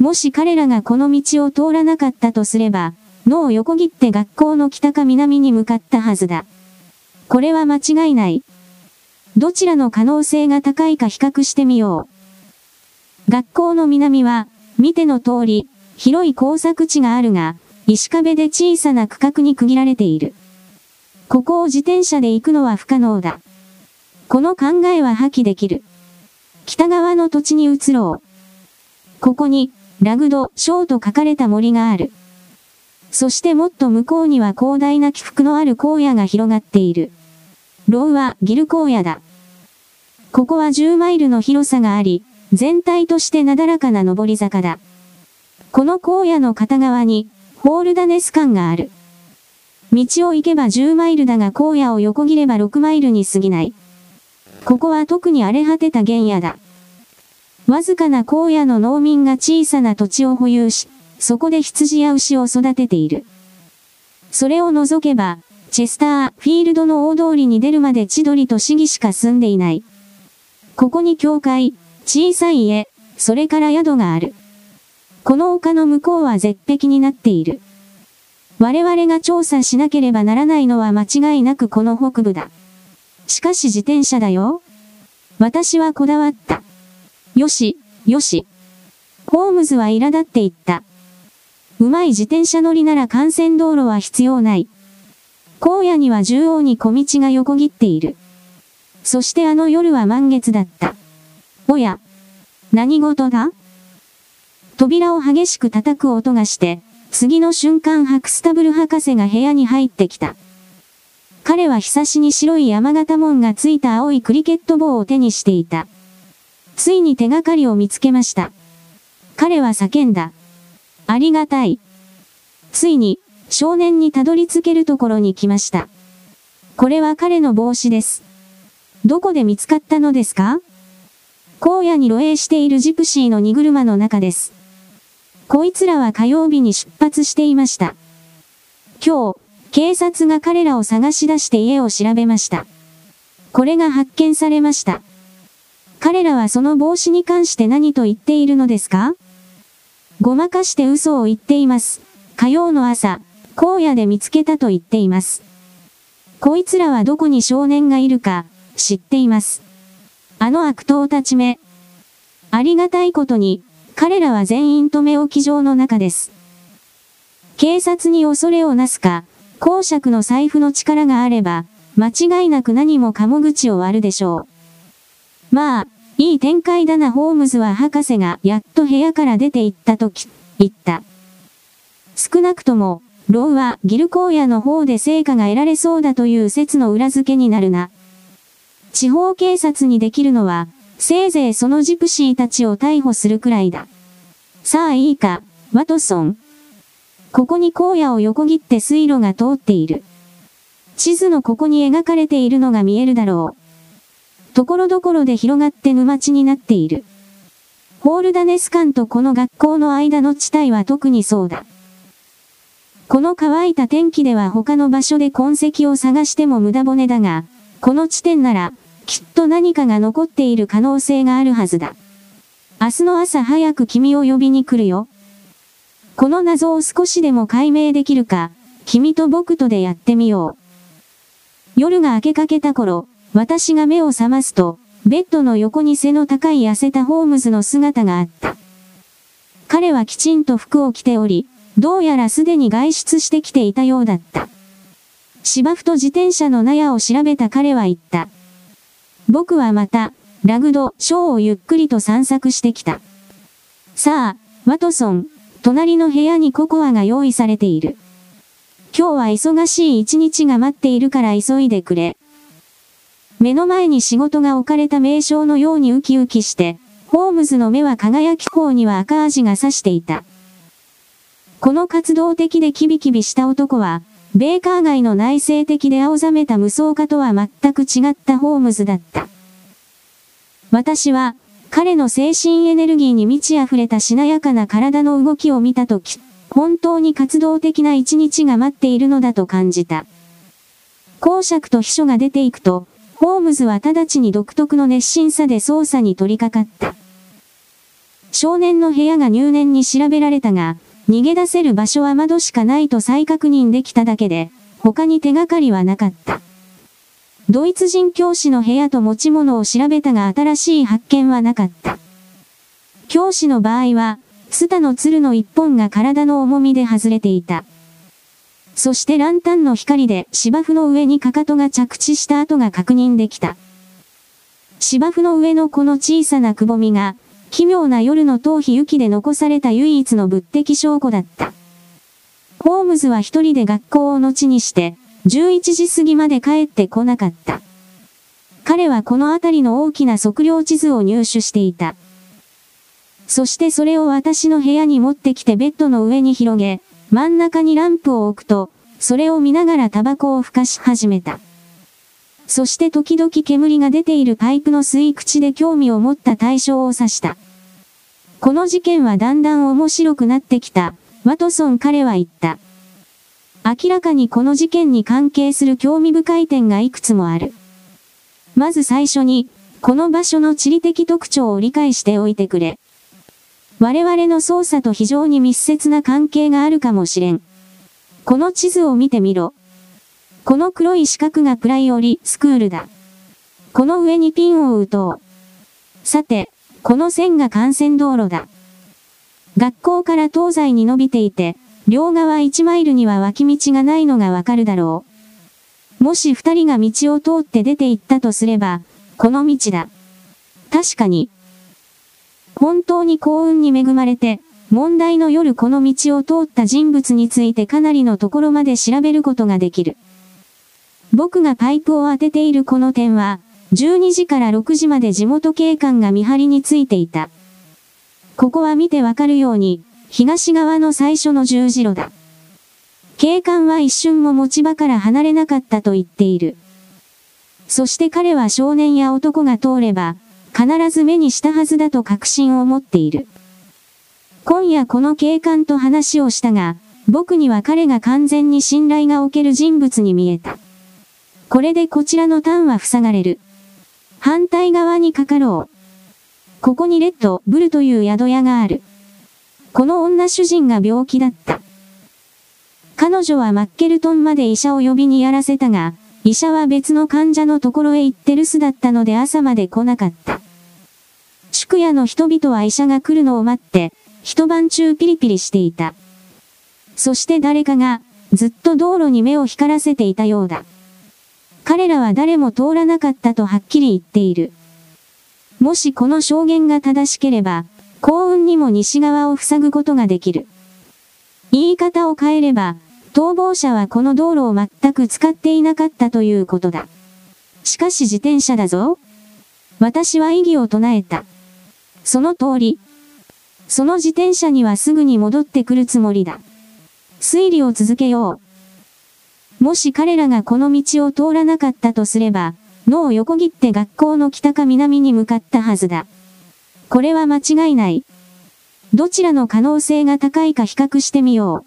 う。もし彼らがこの道を通らなかったとすれば、脳を横切って学校の北か南に向かったはずだ。これは間違いない。どちらの可能性が高いか比較してみよう。学校の南は、見ての通り、広い工作地があるが、石壁で小さな区画に区切られている。ここを自転車で行くのは不可能だ。この考えは破棄できる。北側の土地に移ろう。ここに、ラグド、ショーと書かれた森がある。そしてもっと向こうには広大な起伏のある荒野が広がっている。ロウはギル荒野だ。ここは10マイルの広さがあり、全体としてなだらかな上り坂だ。この荒野の片側に、ホールダネス館がある。道を行けば10マイルだが荒野を横切れば6マイルに過ぎない。ここは特に荒れ果てた原野だ。わずかな荒野の農民が小さな土地を保有し、そこで羊や牛を育てている。それを除けば、チェスター、フィールドの大通りに出るまで千鳥と市議しか住んでいない。ここに教会、小さい家、それから宿がある。この丘の向こうは絶壁になっている。我々が調査しなければならないのは間違いなくこの北部だ。しかし自転車だよ。私はこだわった。よし、よし。ホームズは苛立っていった。うまい自転車乗りなら幹線道路は必要ない。荒野には縦横に小道が横切っている。そしてあの夜は満月だった。おや、何事だ？扉を激しく叩く音がして、次の瞬間ハクスタブル博士が部屋に入ってきた。彼は久しに白い山形門がついた青いクリケット棒を手にしていた。ついに手がかりを見つけました。彼は叫んだ。ありがたい。ついに、少年にたどり着けるところに来ました。これは彼の帽子です。どこで見つかったのですか？荒野に露営しているジプシーの荷車の中です。こいつらは火曜日に出発していました。今日、警察が彼らを探し出して家を調べました。これが発見されました。彼らはその帽子に関して何と言っているのですか？ごまかして嘘を言っています。火曜の朝、荒野で見つけたと言っています。こいつらはどこに少年がいるか、知っています。あの悪党たちめ。ありがたいことに、彼らは全員止め置き場の中です。警察に恐れをなすか、公爵の財布の力があれば、間違いなく何もかも口を割るでしょう。まあ、いい展開だなホームズは博士がやっと部屋から出て行った時、言った。少なくとも、ローはギル荒野の方で成果が得られそうだという説の裏付けになるな。地方警察にできるのは、せいぜいそのジプシーたちを逮捕するくらいだ。さあいいか、ワトソン。ここに荒野を横切って水路が通っている。地図のここに描かれているのが見えるだろう。ところどころで広がって沼地になっている。ホールダネス館とこの学校の間の地帯は特にそうだ。この乾いた天気では他の場所で痕跡を探しても無駄骨だが、この地点なら、きっと何かが残っている可能性があるはずだ。明日の朝早く君を呼びに来るよ。この謎を少しでも解明できるか、君と僕とでやってみよう。夜が明けかけた頃、私が目を覚ますと、ベッドの横に背の高い痩せたホームズの姿があった。彼はきちんと服を着ており、どうやらすでに外出してきていたようだった。芝生と自転車の納屋を調べた彼は言った。僕はまた、ラグド、ショーをゆっくりと散策してきた。さあ、ワトソン、隣の部屋にココアが用意されている。今日は忙しい一日が待っているから急いでくれ。目の前に仕事が置かれた名称のようにウキウキして、ホームズの目は輝き方には赤味が差していた。この活動的でキビキビした男は、ベーカー街の内省的で青ざめた無双家とは全く違ったホームズだった。私は、彼の精神エネルギーに満ち溢れたしなやかな体の動きを見たとき、本当に活動的な一日が待っているのだと感じた。公爵と秘書が出ていくと、ホームズは直ちに独特の熱心さで捜査に取り掛かった。少年の部屋が入念に調べられたが、逃げ出せる場所は窓しかないと再確認できただけで、他に手がかりはなかった。ドイツ人教師の部屋と持ち物を調べたが新しい発見はなかった。教師の場合は、ツタの鶴の一本が体の重みで外れていた。そしてランタンの光で芝生の上にかかとが着地した跡が確認できた。芝生の上のこの小さなくぼみが、奇妙な夜の頭皮雪で残された唯一の物的証拠だった。ホームズは一人で学校を後にして、11時過ぎまで帰ってこなかった。彼はこの辺りの大きな測量地図を入手していた。そしてそれを私の部屋に持ってきてベッドの上に広げ、真ん中にランプを置くと、それを見ながらタバコをふかし始めた。そして時々煙が出ているパイプの吸い口で興味を持った対象を指した。この事件はだんだん面白くなってきた、ワトソン彼は言った。明らかにこの事件に関係する興味深い点がいくつもある。まず最初に、この場所の地理的特徴を理解しておいてくれ。我々の捜査と非常に密接な関係があるかもしれん。この地図を見てみろ。この黒い四角がプライオリスクールだ。この上にピンを打とう。さて、この線が幹線道路だ。学校から東西に伸びていて、両側1マイルには脇道がないのがわかるだろう。もし二人が道を通って出て行ったとすれば、この道だ。確かに。本当に幸運に恵まれて、問題の夜この道を通った人物についてかなりのところまで調べることができる。僕がパイプを当てているこの点は、12時から6時まで地元警官が見張りについていた。ここは見てわかるように、東側の最初の十字路だ。警官は一瞬も持ち場から離れなかったと言っている。そして彼は少年や男が通れば、必ず目にしたはずだと確信を持っている。今夜この警官と話をしたが、僕には彼が完全に信頼がおける人物に見えた。これでこちらのターンは塞がれる。反対側にかかろう。ここにレッド、ブルという宿屋がある。この女主人が病気だった。彼女はマッケルトンまで医者を呼びにやらせたが、医者は別の患者のところへ行って留守だったので朝まで来なかった。宿屋の人々は医者が来るのを待って、一晩中ピリピリしていた。そして誰かが、ずっと道路に目を光らせていたようだ。彼らは誰も通らなかったとはっきり言っている。もしこの証言が正しければ、幸運にも西側を塞ぐことができる。言い方を変えれば、逃亡者はこの道路を全く使っていなかったということだ。しかし自転車だぞ。私は異議を唱えた。その通り。その自転車にはすぐに戻ってくるつもりだ。推理を続けよう。もし彼らがこの道を通らなかったとすれば、脳を横切って学校の北か南に向かったはずだ。これは間違いない。どちらの可能性が高いか比較してみよ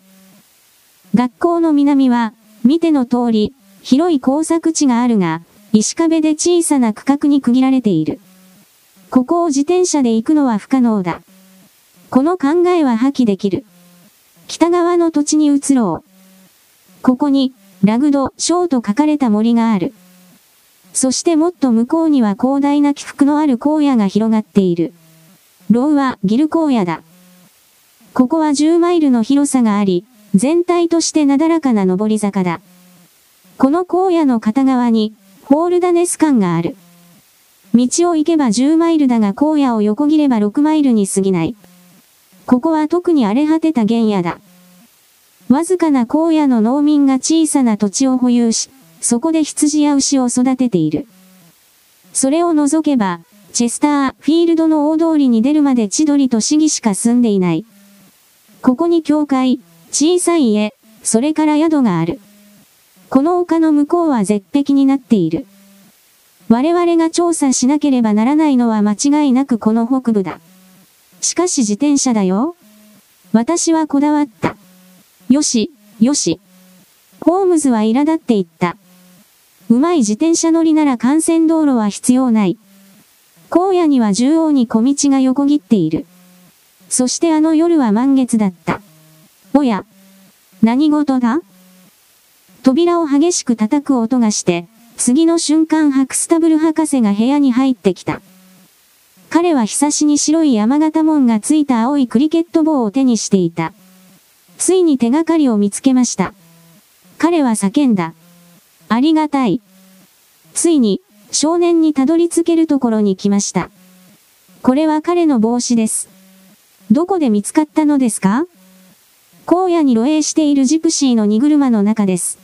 う。学校の南は、見ての通り、広い工作地があるが、石壁で小さな区画に区切られている。ここを自転車で行くのは不可能だ。この考えは破棄できる。北側の土地に移ろう。ここに、ラグド、ショーと書かれた森がある。そしてもっと向こうには広大な起伏のある荒野が広がっている。ロウはギル荒野だ。ここは10マイルの広さがあり、全体としてなだらかな上り坂だ。この荒野の片側に、ホールダネス間がある。道を行けば10マイルだが荒野を横切れば6マイルに過ぎない。ここは特に荒れ果てた原野だ。わずかな荒野の農民が小さな土地を保有し、そこで羊や牛を育てている。それを除けば、チェスター、フィールドの大通りに出るまで千鳥と市議しか住んでいない。ここに教会、小さい家、それから宿がある。この丘の向こうは絶壁になっている。我々が調査しなければならないのは間違いなくこの北部だ。しかし自転車だよ。私はこだわった。よし、よし。ホームズは苛立っていった。うまい自転車乗りなら幹線道路は必要ない。荒野には縦横に小道が横切っている。そしてあの夜は満月だった。おや、何事だ？扉を激しく叩く音がして、次の瞬間ハクスタブル博士が部屋に入ってきた。彼は久しに白い山形門がついた青いクリケット棒を手にしていた。ついに手がかりを見つけました。彼は叫んだ。ありがたい。ついに、少年にたどり着けるところに来ました。これは彼の帽子です。どこで見つかったのですか？荒野に露営しているジプシーの荷車の中です。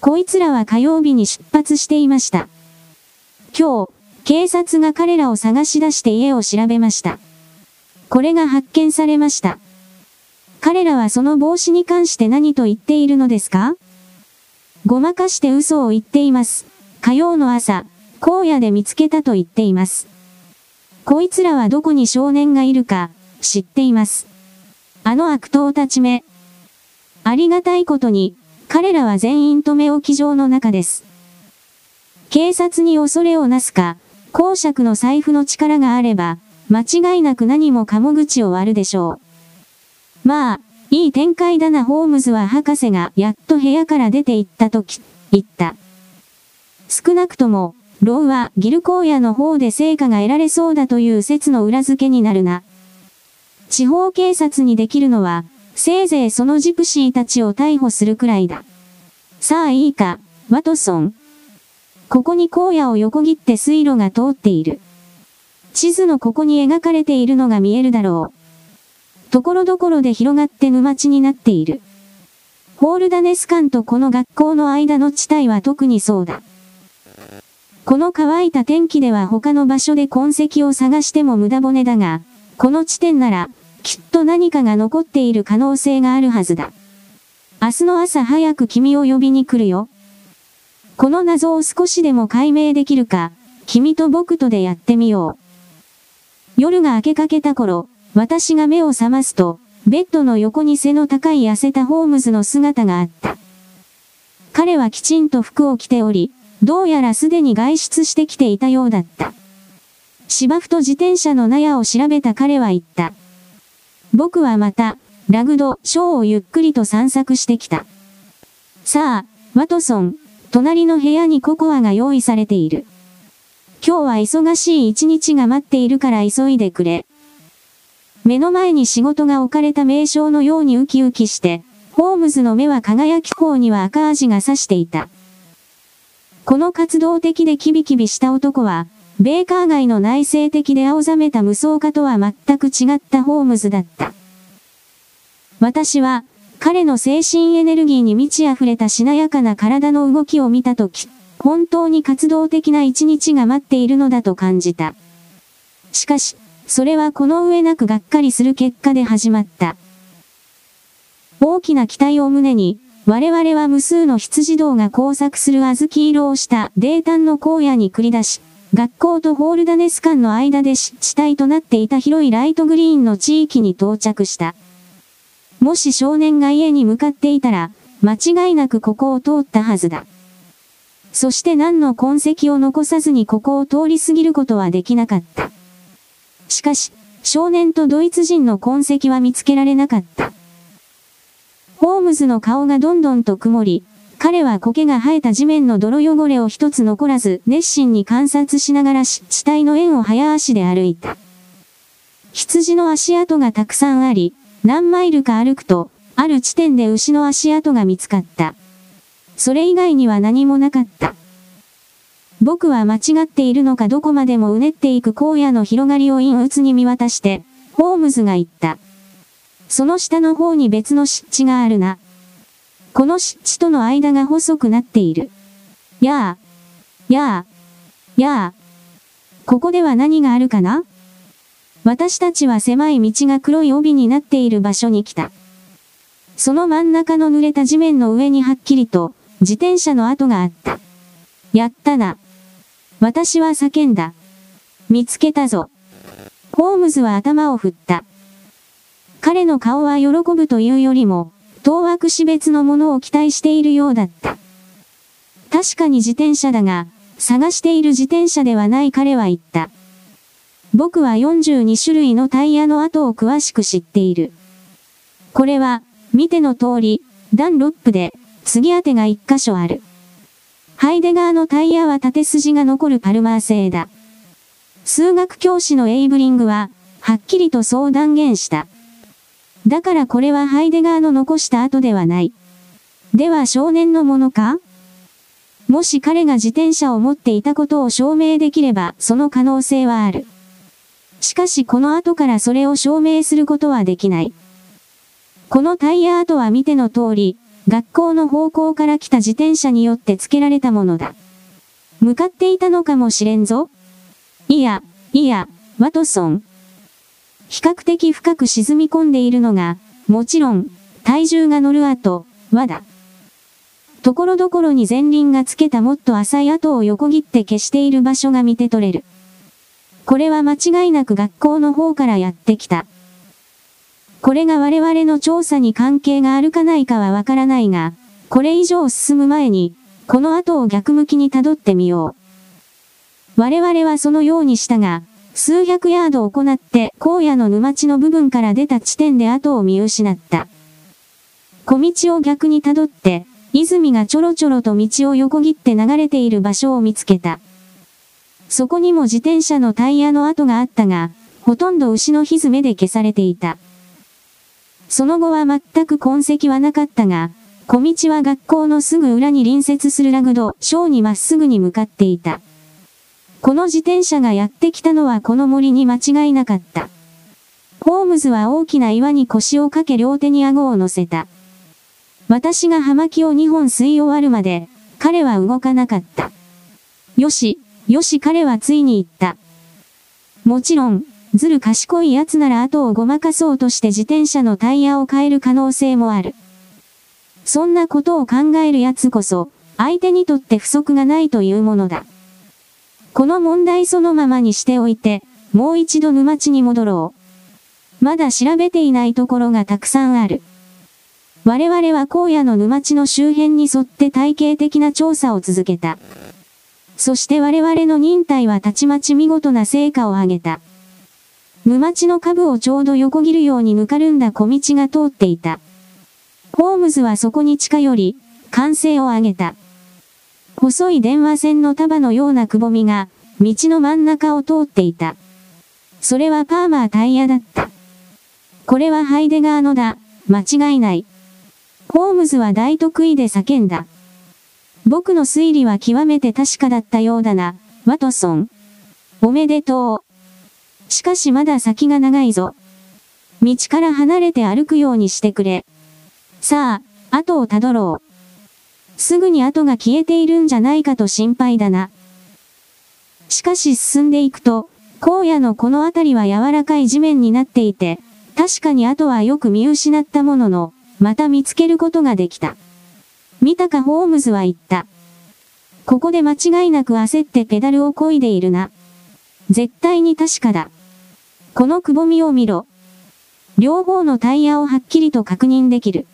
こいつらは火曜日に出発していました。今日、警察が彼らを探し出して家を調べました。これが発見されました。彼らはその帽子に関して何と言っているのですか？ごまかして嘘を言っています。火曜の朝、荒野で見つけたと言っています。こいつらはどこに少年がいるか、知っています。あの悪党たちめ。ありがたいことに、彼らは全員止め置き場の中です。警察に恐れをなすか、公爵の財布の力があれば、間違いなく何も鴨口を割るでしょう。まあ、いい展開だなホームズは博士がやっと部屋から出て行ったとき、言った。少なくとも、ローはギル荒野の方で成果が得られそうだという説の裏付けになるな。地方警察にできるのは、せいぜいそのジプシーたちを逮捕するくらいだ。さあいいか、ワトソン。ここに荒野を横切って水路が通っている。地図のここに描かれているのが見えるだろう。ところどころで広がって沼地になっている。ホールダネス間とこの学校の間の地帯は特にそうだ。この乾いた天気では他の場所で痕跡を探しても無駄骨だが、この地点なら、きっと何かが残っている可能性があるはずだ。明日の朝早く君を呼びに来るよ。この謎を少しでも解明できるか、君と僕とでやってみよう。夜が明けかけた頃、私が目を覚ますと、ベッドの横に背の高い痩せたホームズの姿があった。彼はきちんと服を着ており、どうやらすでに外出してきていたようだった。芝生と自転車の納屋を調べた彼は言った。僕はまた、ラグド、ショーをゆっくりと散策してきた。さあ、ワトソン、隣の部屋にココアが用意されている。今日は忙しい一日が待っているから急いでくれ。目の前に仕事が置かれた名称のようにウキウキして、ホームズの目は輝き方には赤味が差していた。この活動的でキビキビした男は、ベーカー街の内省的で青ざめた無双家とは全く違ったホームズだった。私は、彼の精神エネルギーに満ち溢れたしなやかな体の動きを見たとき、本当に活動的な一日が待っているのだと感じた。しかし、それはこの上なくがっかりする結果で始まった。大きな期待を胸に、我々は無数の羊道が交錯する小豆色をした泥炭の荒野に繰り出し、学校とホールダネス間の間で湿地帯となっていた広いライトグリーンの地域に到着した。もし少年が家に向かっていたら、間違いなくここを通ったはずだ。そして何の痕跡を残さずにここを通り過ぎることはできなかった。しかし、少年とドイツ人の痕跡は見つけられなかった。ホームズの顔がどんどんと曇り、彼は苔が生えた地面の泥汚れを一つ残らず熱心に観察しながら湿地帯の円を早足で歩いた。羊の足跡がたくさんあり、何マイルか歩くと、ある地点で牛の足跡が見つかった。それ以外には何もなかった。僕は間違っているのかどこまでもうねっていく荒野の広がりを陰鬱に見渡して、ホームズが言った。その下の方に別の湿地があるな。この湿地との間が細くなっている。やあ、やあ、やあ。ここでは何があるかな？私たちは狭い道が黒い帯になっている場所に来た。その真ん中の濡れた地面の上にはっきりと自転車の跡があった。やったな。私は叫んだ。見つけたぞ。ホームズは頭を振った。彼の顔は喜ぶというよりも、当惑死別のものを期待しているようだった。確かに自転車だが、探している自転車ではない彼は言った。僕は42種類のタイヤの跡を詳しく知っている。これは、見ての通り、ダンロップで、次当てが1箇所ある。ハイデガーのタイヤは縦筋が残るパルマー製だ。数学教師のエイブリングは、はっきりとそう断言した。だからこれはハイデガーの残した後ではない。では少年のものか？もし彼が自転車を持っていたことを証明できれば、その可能性はある。しかしこの後からそれを証明することはできない。このタイヤ跡は見ての通り、学校の方向から来た自転車によって付けられたものだ。向かっていたのかもしれんぞ。いや、いや、ワトソン。比較的深く沈み込んでいるのが、もちろん、体重が乗る跡、輪だ。ところどころに前輪がつけたもっと浅い跡を横切って消している場所が見て取れる。これは間違いなく学校の方からやってきた。これが我々の調査に関係があるかないかはわからないが、これ以上進む前に、この後を逆向きに辿ってみよう。我々はそのようにしたが、数百ヤードを行って荒野の沼地の部分から出た地点で後を見失った。小道を逆に辿って、泉がちょろちょろと道を横切って流れている場所を見つけた。そこにも自転車のタイヤの跡があったが、ほとんど牛の蹄で消されていた。その後は全く痕跡はなかったが、小道は学校のすぐ裏に隣接するラグド、ショーにまっすぐに向かっていた。この自転車がやってきたのはこの森に間違いなかった。ホームズは大きな岩に腰をかけ両手に顎を乗せた。私が葉巻を2本吸い終わるまで、彼は動かなかった。よし、よし彼はついに言った。もちろん、ずる賢い奴なら後をごまかそうとして自転車のタイヤを変える可能性もある。そんなことを考える奴こそ、相手にとって不足がないというものだ。この問題そのままにしておいて、もう一度沼地に戻ろう。まだ調べていないところがたくさんある。我々は荒野の沼地の周辺に沿って体系的な調査を続けた。そして我々の忍耐はたちまち見事な成果を上げた。沼地の株をちょうど横切るようにぬかるんだ小道が通っていた。ホームズはそこに近寄り、歓声を上げた。細い電話線の束のようなくぼみが、道の真ん中を通っていた。それはパーマータイヤだった。これはハイデガーのだ、間違いない。ホームズは大得意で叫んだ。僕の推理は極めて確かだったようだな、ワトソン。おめでとう。しかしまだ先が長いぞ。道から離れて歩くようにしてくれ。さあ、後をたどろう。すぐに後が消えているんじゃないかと心配だな。しかし進んでいくと、荒野のこの辺りは柔らかい地面になっていて、確かに後はよく見失ったものの、また見つけることができた。見たかホームズは言った。ここで間違いなく焦ってペダルを漕いでいるな。絶対に確かだ。このくぼみを見ろ。両方のタイヤをはっきりと確認できる。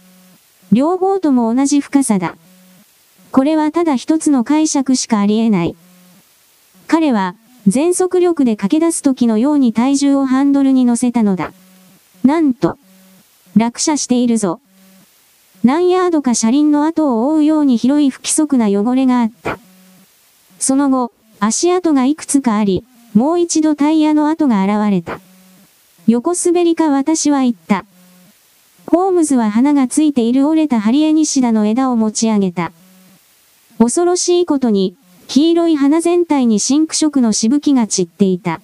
両方とも同じ深さだ。これはただ一つの解釈しかあり得ない。彼は、全速力で駆け出す時のように体重をハンドルに乗せたのだ。なんと、落車しているぞ。何ヤードか車輪の跡を覆うように広い不規則な汚れがあった。その後、足跡がいくつかあり、もう一度タイヤの跡が現れた。横滑りか私は言った。ホームズは花がついている折れたハリエニシダの枝を持ち上げた。恐ろしいことに、黄色い花全体にシンク色のしぶきが散っていた。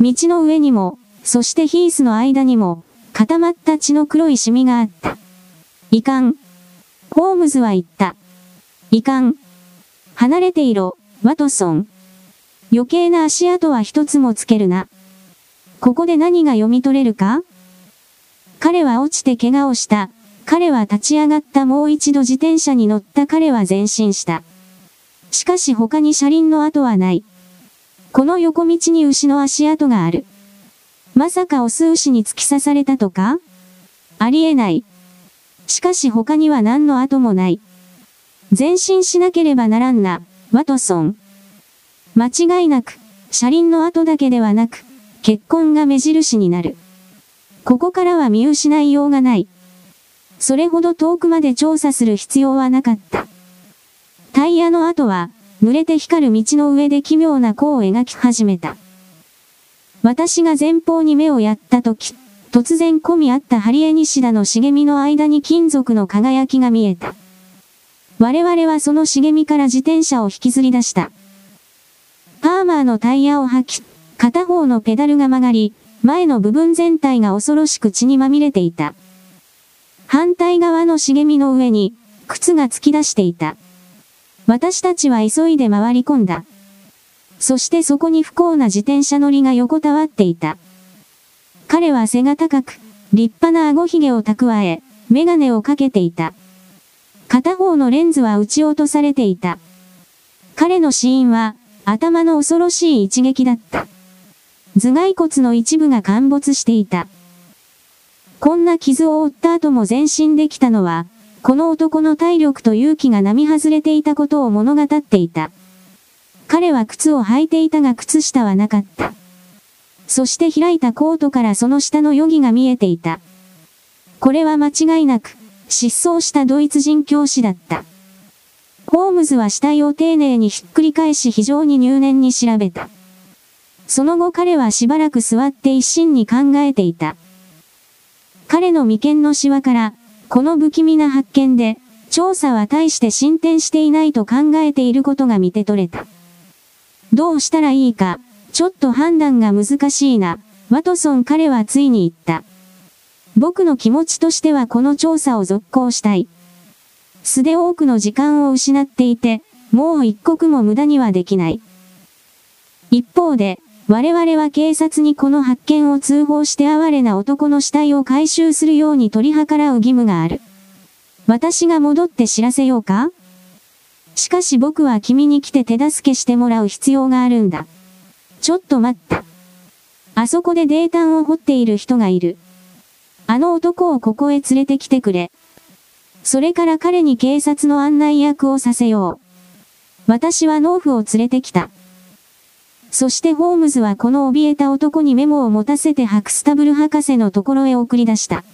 道の上にも、そしてヒースの間にも、固まった血の黒いシミがあった。いかん。ホームズは言った。いかん。離れていろ、ワトソン。余計な足跡は一つもつけるな。ここで何が読み取れるか？彼は落ちて怪我をした。彼は立ち上がったもう一度自転車に乗った彼は前進した。しかし他に車輪の跡はない。この横道に牛の足跡がある。まさかオス牛に突き刺されたとか？ありえない。しかし他には何の跡もない。前進しなければならんな、ワトソン。間違いなく、車輪の跡だけではなく、結婚が目印になる。ここからは見失いようがない。それほど遠くまで調査する必要はなかった。タイヤの跡は、濡れて光る道の上で奇妙な弧を描き始めた。私が前方に目をやったとき、突然込み合ったハリエニシダの茂みの間に金属の輝きが見えた。我々はその茂みから自転車を引きずり出した。パーマーのタイヤを吐き、片方のペダルが曲がり、前の部分全体が恐ろしく血にまみれていた。反対側の茂みの上に、靴が突き出していた。私たちは急いで回り込んだ。そしてそこに不幸な自転車乗りが横たわっていた。彼は背が高く、立派な顎ひげを蓄え、メガネをかけていた。片方のレンズは撃ち落とされていた。彼の死因は、頭の恐ろしい一撃だった。頭蓋骨の一部が陥没していた。こんな傷を負った後も前進できたのは、この男の体力と勇気が並外れていたことを物語っていた。彼は靴を履いていたが靴下はなかった。そして開いたコートからその下の余儀が見えていた。これは間違いなく、失踪したドイツ人教師だった。ホームズは死体を丁寧にひっくり返し非常に入念に調べた。その後彼はしばらく座って一心に考えていた。彼の眉間のシワから、この不気味な発見で、調査は大して進展していないと考えていることが見て取れた。どうしたらいいか、ちょっと判断が難しいな、ワトソン彼はついに言った。僕の気持ちとしてはこの調査を続行したい。素で多くの時間を失っていて、もう一刻も無駄にはできない。一方で、我々は警察にこの発見を通報して哀れな男の死体を回収するように取り計らう義務がある。私が戻って知らせようか？しかし僕は君に来て手助けしてもらう必要があるんだ。ちょっと待った。あそこで泥炭を掘っている人がいる。あの男をここへ連れてきてくれ。それから彼に警察の案内役をさせよう。私は農夫を連れてきた。そしてホームズはこの怯えた男にメモを持たせてハクスタブル博士のところへ送り出した。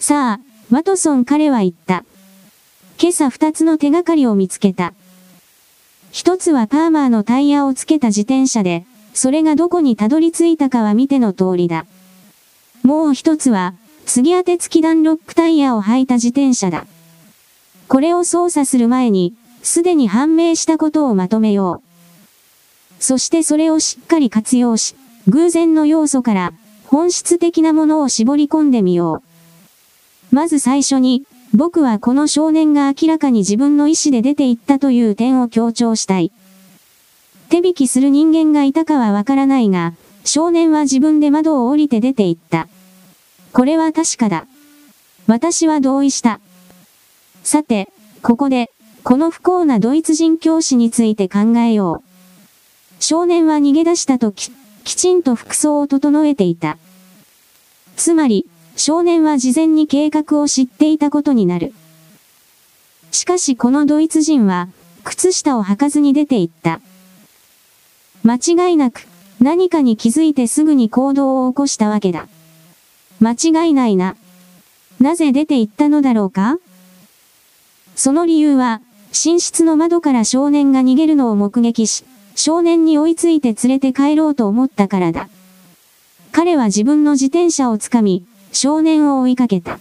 さあ、ワトソン彼は言った。今朝二つの手がかりを見つけた。一つはパーマーのタイヤをつけた自転車で、それがどこにたどり着いたかは見ての通りだ。もう一つは、次当て付きダンロックタイヤを履いた自転車だ。これを操作する前に、すでに判明したことをまとめよう。そしてそれをしっかり活用し、偶然の要素から本質的なものを絞り込んでみよう。まず最初に、僕はこの少年が明らかに自分の意思で出て行ったという点を強調したい。手引きする人間がいたかはわからないが、少年は自分で窓を降りて出て行った。これは確かだ。私は同意した。さて、ここで、この不幸なドイツ人教師について考えよう。少年は逃げ出した時、きちんと服装を整えていた。つまり、少年は事前に計画を知っていたことになる。しかしこのドイツ人は、靴下を履かずに出て行った。間違いなく、何かに気づいてすぐに行動を起こしたわけだ。間違いないな。なぜ出て行ったのだろうか？その理由は、寝室の窓から少年が逃げるのを目撃し、少年に追いついて連れて帰ろうと思ったからだ。彼は自分の自転車をつかみ、少年を追いかけた。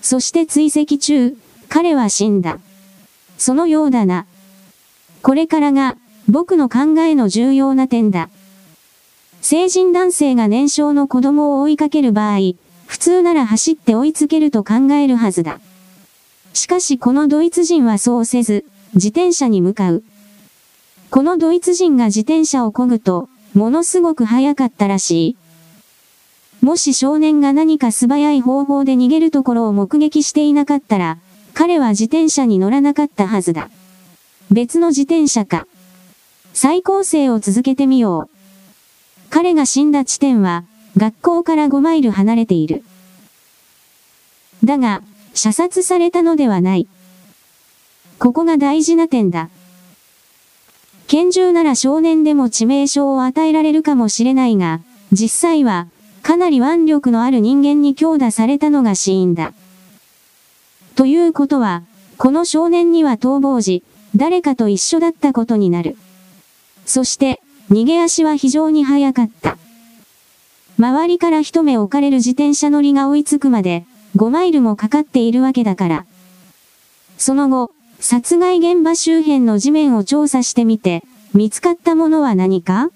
そして追跡中、彼は死んだ。そのようだな。これからが、僕の考えの重要な点だ。成人男性が年少の子供を追いかける場合、普通なら走って追いつけると考えるはずだ。しかしこのドイツ人はそうせず、自転車に向かう。このドイツ人が自転車を漕ぐと、ものすごく速かったらしい。もし少年が何か素早い方法で逃げるところを目撃していなかったら、彼は自転車に乗らなかったはずだ。別の自転車か。再構成を続けてみよう。彼が死んだ地点は、学校から5マイル離れている。だが、射殺されたのではない。ここが大事な点だ。拳銃なら少年でも致命傷を与えられるかもしれないが、実際は、かなり腕力のある人間に強打されたのが死因だ。ということは、この少年には逃亡時、誰かと一緒だったことになる。そして、逃げ足は非常に速かった。周りから一目置かれる自転車乗りが追いつくまで、5マイルもかかっているわけだから。その後、殺害現場周辺の地面を調査してみて、見つかったものは何か？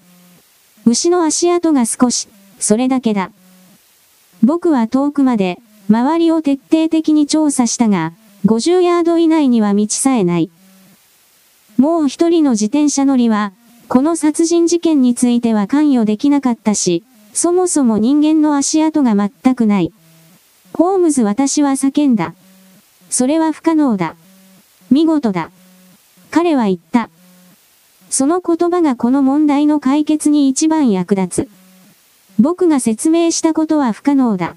牛の足跡が少し、それだけだ。僕は遠くまで、周りを徹底的に調査したが、50ヤード以内には道さえない。もう一人の自転車乗りは、この殺人事件については関与できなかったし、そもそも人間の足跡が全くない。ホームズ私は叫んだ。それは不可能だ。見事だ。彼は言った。その言葉がこの問題の解決に一番役立つ。僕が説明したことは不可能だ。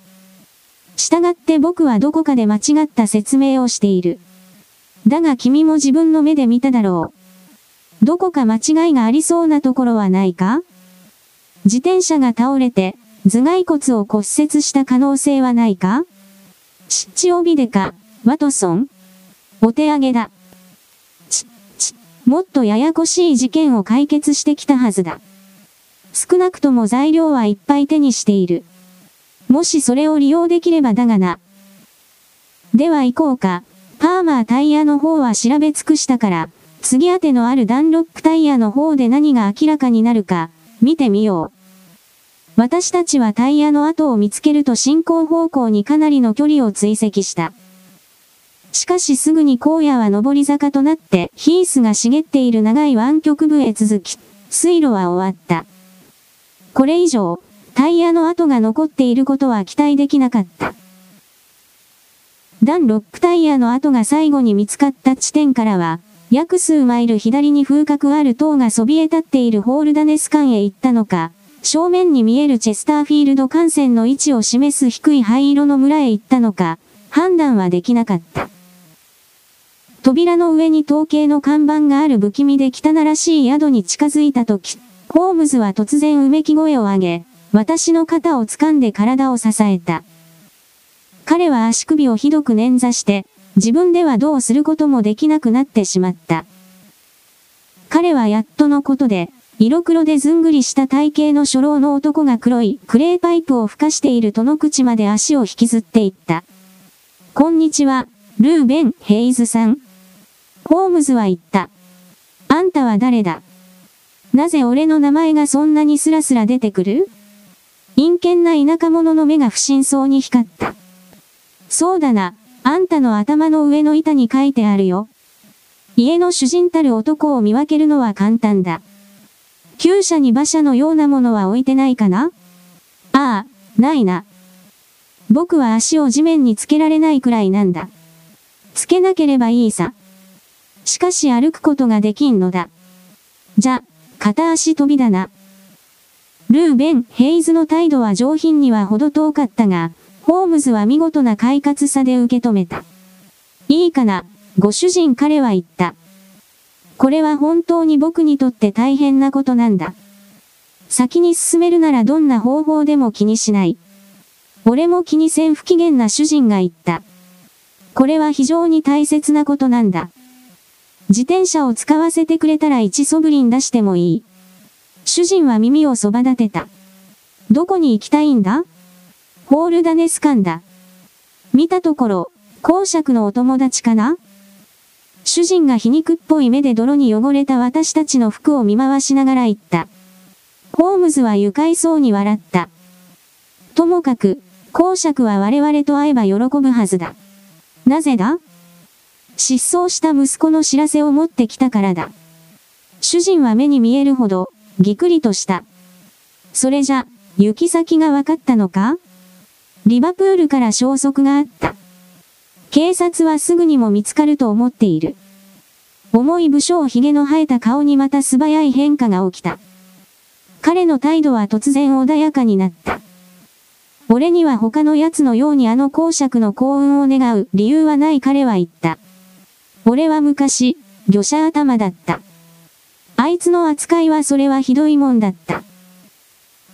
従って僕はどこかで間違った説明をしている。だが君も自分の目で見ただろう。どこか間違いがありそうなところはないか？自転車が倒れて、頭蓋骨を骨折した可能性はないか？チッチオビデか、ワトソンお手上げだ。ち、ち、もっとややこしい事件を解決してきたはずだ。少なくとも材料はいっぱい手にしている。もしそれを利用できればだがな。では行こうか。パーマータイヤの方は調べ尽くしたから、次当てのあるダンロックタイヤの方で何が明らかになるか、見てみよう。私たちはタイヤの跡を見つけると進行方向にかなりの距離を追跡した。しかしすぐに荒野は上り坂となってヒースが茂っている長い湾曲部へ続き、水路は終わった。これ以上、タイヤの跡が残っていることは期待できなかった。ダンロックタイヤの跡が最後に見つかった地点からは、約数マイル左に風格ある塔がそびえ立っているホールダネス間へ行ったのか、正面に見えるチェスターフィールド幹線の位置を示す低い灰色の村へ行ったのか、判断はできなかった。扉の上に統計の看板がある不気味で汚らしい宿に近づいたとき、ホームズは突然うめき声を上げ、私の肩を掴んで体を支えた。彼は足首をひどく捻挫して、自分ではどうすることもできなくなってしまった。彼はやっとのことで、色黒でずんぐりした体型の初老の男が黒いクレーパイプを吹かしている戸の口まで足を引きずっていった。こんにちは、ルーベン・ヘイズさん。ホームズは言った。あんたは誰だ？なぜ俺の名前がそんなにスラスラ出てくる？陰険な田舎者の目が不審そうに光った。そうだな、あんたの頭の上の板に書いてあるよ。家の主人たる男を見分けるのは簡単だ。厩舎に馬車のようなものは置いてないかな？ああ、ないな。僕は足を地面につけられないくらいなんだ。つけなければいいさ。しかし歩くことができんのだ。じゃ、片足飛びだな。ルーベン・ヘイズの態度は上品には程遠かったが、ホームズは見事な快活さで受け止めた。いいかな、ご主人彼は言った。これは本当に僕にとって大変なことなんだ。先に進めるならどんな方法でも気にしない。俺も気にせん不機嫌な主人が言った。これは非常に大切なことなんだ。自転車を使わせてくれたら一ソブリン出してもいい。主人は耳をそば立てた。どこに行きたいんだ？ホールダネスカンだ。見たところ、公爵のお友達かな？主人が皮肉っぽい目で泥に汚れた私たちの服を見回しながら言った。ホームズは愉快そうに笑った。ともかく、公爵は我々と会えば喜ぶはずだ。なぜだ？失踪した息子の知らせを持ってきたからだ。主人は目に見えるほど、ぎくりとした。それじゃ、行き先が分かったのか？リバプールから消息があった。警察はすぐにも見つかると思っている。重い武将髭の生えた顔にまた素早い変化が起きた。彼の態度は突然穏やかになった。俺には他の奴のようにあの公爵の幸運を願う理由はない彼は言った。俺は昔、魚者頭だった。あいつの扱いはそれはひどいもんだった。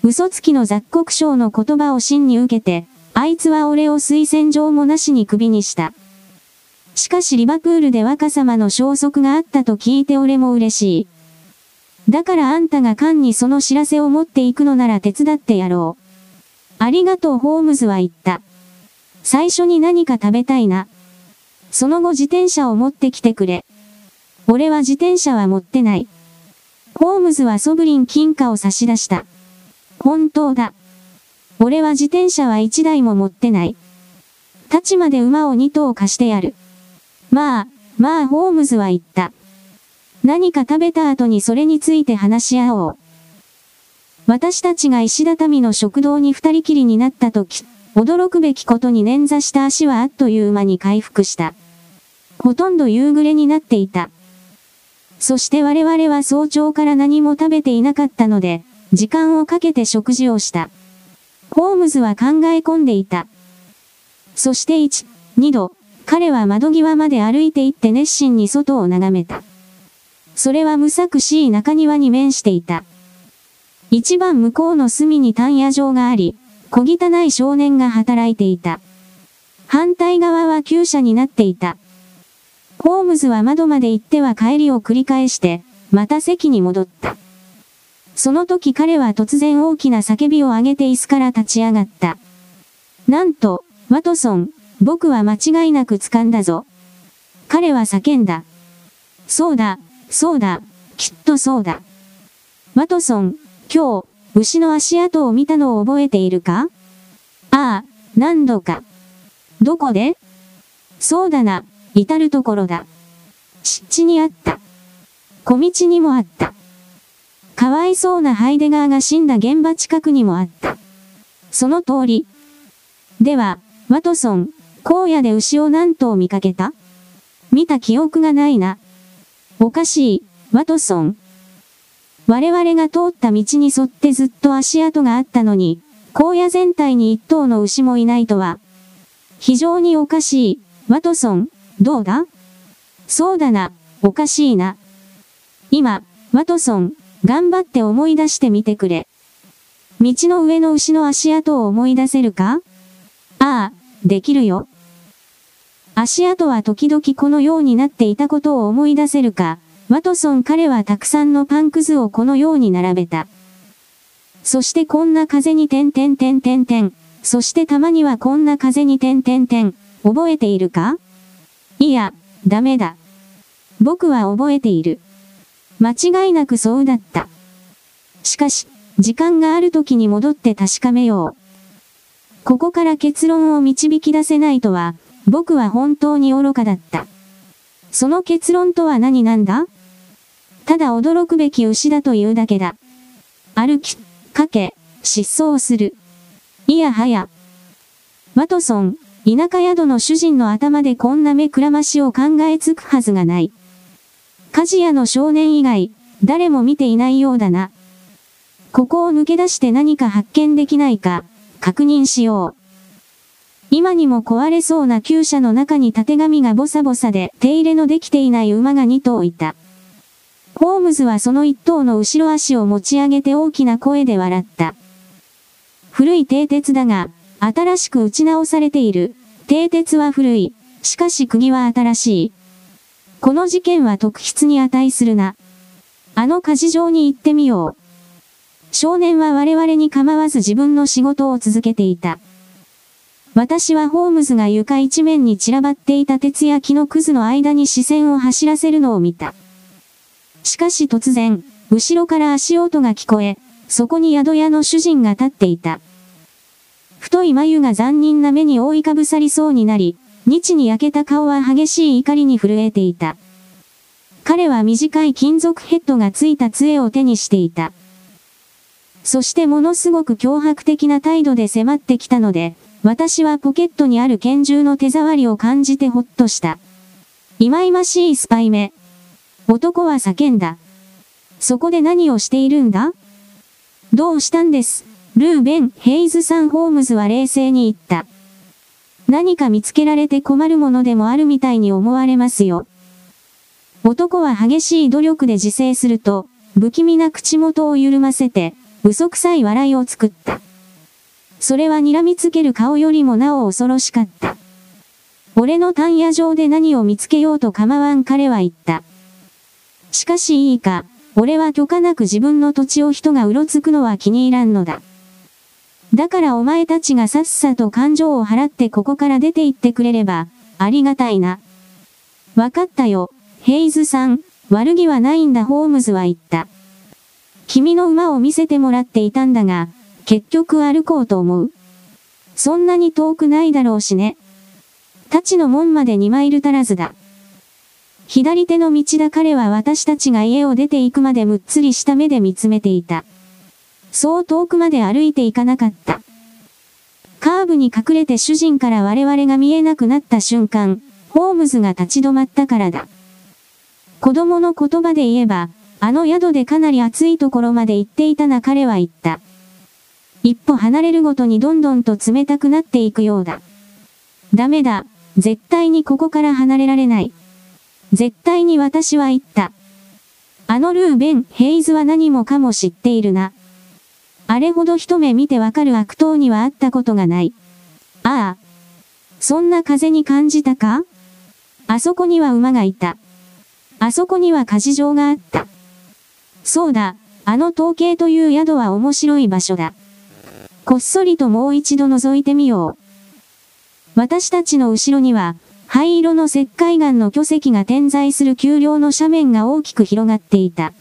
嘘つきの雑国省の言葉を真に受けて、あいつは俺を推薦状もなしに首にした。しかしリバプールで若様の消息があったと聞いて俺も嬉しい。だからあんたが缶にその知らせを持っていくのなら手伝ってやろう。ありがとうホームズは言った。最初に何か食べたいな。その後自転車を持ってきてくれ。俺は自転車は持ってない。ホームズはソブリン金貨を差し出した。本当だ。俺は自転車は一台も持ってない。立ちまで馬を二頭貸してやる。まあ、まあホームズは言った。何か食べた後にそれについて話し合おう。私たちが石畳の食堂に二人きりになった時、驚くべきことに捻挫した足はあっという間に回復した。ほとんど夕暮れになっていた。そして我々は早朝から何も食べていなかったので、時間をかけて食事をした。ホームズは考え込んでいた。そして1、2度、彼は窓際まで歩いて行って熱心に外を眺めた。それは無作しい中庭に面していた。一番向こうの隅に単野場があり、小汚い少年が働いていた。反対側は厩舎になっていた。ホームズは窓まで行っては帰りを繰り返して、また席に戻った。その時彼は突然大きな叫びを上げて椅子から立ち上がった。なんと、ワトソン、僕は間違いなく掴んだぞ。彼は叫んだ。そうだ、そうだ、きっとそうだ。ワトソン、今日、牛の足跡を見たのを覚えているか？ああ、何度か。どこで？そうだな、至るところだ。湿地にあった。小道にもあった。かわいそうなハイデガーが死んだ現場近くにもあった。その通り。では、ワトソン、荒野で牛を何頭見かけた？見た記憶がないな。おかしい、ワトソン。我々が通った道に沿ってずっと足跡があったのに、荒野全体に一頭の牛もいないとは。非常におかしい、ワトソン、どうだ？そうだな、おかしいな。今、ワトソン、頑張って思い出してみてくれ。道の上の牛の足跡を思い出せるか？ああ、できるよ。足跡は時々このようになっていたことを思い出せるか？ワトソン彼はたくさんのパンくずをこのように並べた。そしてこんな風に点々点々点。そしてたまにはこんな風に点々点。覚えているか？いや、ダメだ。僕は覚えている。間違いなくそうだった。しかし、時間がある時に戻って確かめよう。ここから結論を導き出せないとは、僕は本当に愚かだった。その結論とは何なんだ？ただ驚くべき牛だというだけだ。歩き、かけ、失踪する。いやはや。ワトソン、田舎宿の主人の頭でこんな目くらましを考えつくはずがない。鍛冶屋の少年以外、誰も見ていないようだな。ここを抜け出して何か発見できないか、確認しよう。今にも壊れそうな厩舎の中に縦紙がボサボサで手入れのできていない馬が2頭いた。ホームズはその一頭の後ろ足を持ち上げて大きな声で笑った。古い蹄鉄だが、新しく打ち直されている。蹄鉄は古い。しかし釘は新しい。この事件は特筆に値するな。あの火事場に行ってみよう。少年は我々に構わず自分の仕事を続けていた。私はホームズが床一面に散らばっていた鉄や木のくずの間に視線を走らせるのを見た。しかし突然、後ろから足音が聞こえ、そこに宿屋の主人が立っていた。太い眉が残忍な目に覆いかぶさりそうになり、日に焼けた顔は激しい怒りに震えていた。彼は短い金属ヘッドがついた杖を手にしていた。そしてものすごく脅迫的な態度で迫ってきたので、私はポケットにある拳銃の手触りを感じてほっとした。忌々しいスパイ目。男は叫んだ。そこで何をしているんだ？どうしたんです？ルーベン・ヘイズさんホームズは冷静に言った。何か見つけられて困るものでもあるみたいに思われますよ。男は激しい努力で自制すると、不気味な口元を緩ませて、嘘くさい笑いを作った。それは睨みつける顔よりもなお恐ろしかった。俺の単野上で何を見つけようと構わん彼は言った。しかしいいか、俺は許可なく自分の土地を人がうろつくのは気に入らんのだ。だからお前たちがさっさと感情を払ってここから出て行ってくれれば、ありがたいな。わかったよ、ヘイズさん、悪気はないんだホームズは言った。君の馬を見せてもらっていたんだが、結局歩こうと思う。そんなに遠くないだろうしね。立ちの門まで2マイル足らずだ。左手の道だ彼は私たちが家を出て行くまでむっつりした目で見つめていた。そう遠くまで歩いていかなかった。カーブに隠れて主人から我々が見えなくなった瞬間、ホームズが立ち止まったからだ。子供の言葉で言えば、あの宿でかなり暑いところまで行っていたな彼は言った。一歩離れるごとにどんどんと冷たくなっていくようだ。ダメだ。絶対にここから離れられない。絶対に私は言った。あのルーベン・ヘイズは何もかも知っているな。あれほど一目見てわかる悪党には会ったことがない。ああ。そんな風に感じたか？あそこには馬がいた。あそこには火事場があった。そうだ、あの統計という宿は面白い場所だ。こっそりともう一度覗いてみよう。私たちの後ろには、灰色の石灰岩の巨石が点在する丘陵の斜面が大きく広がっていた。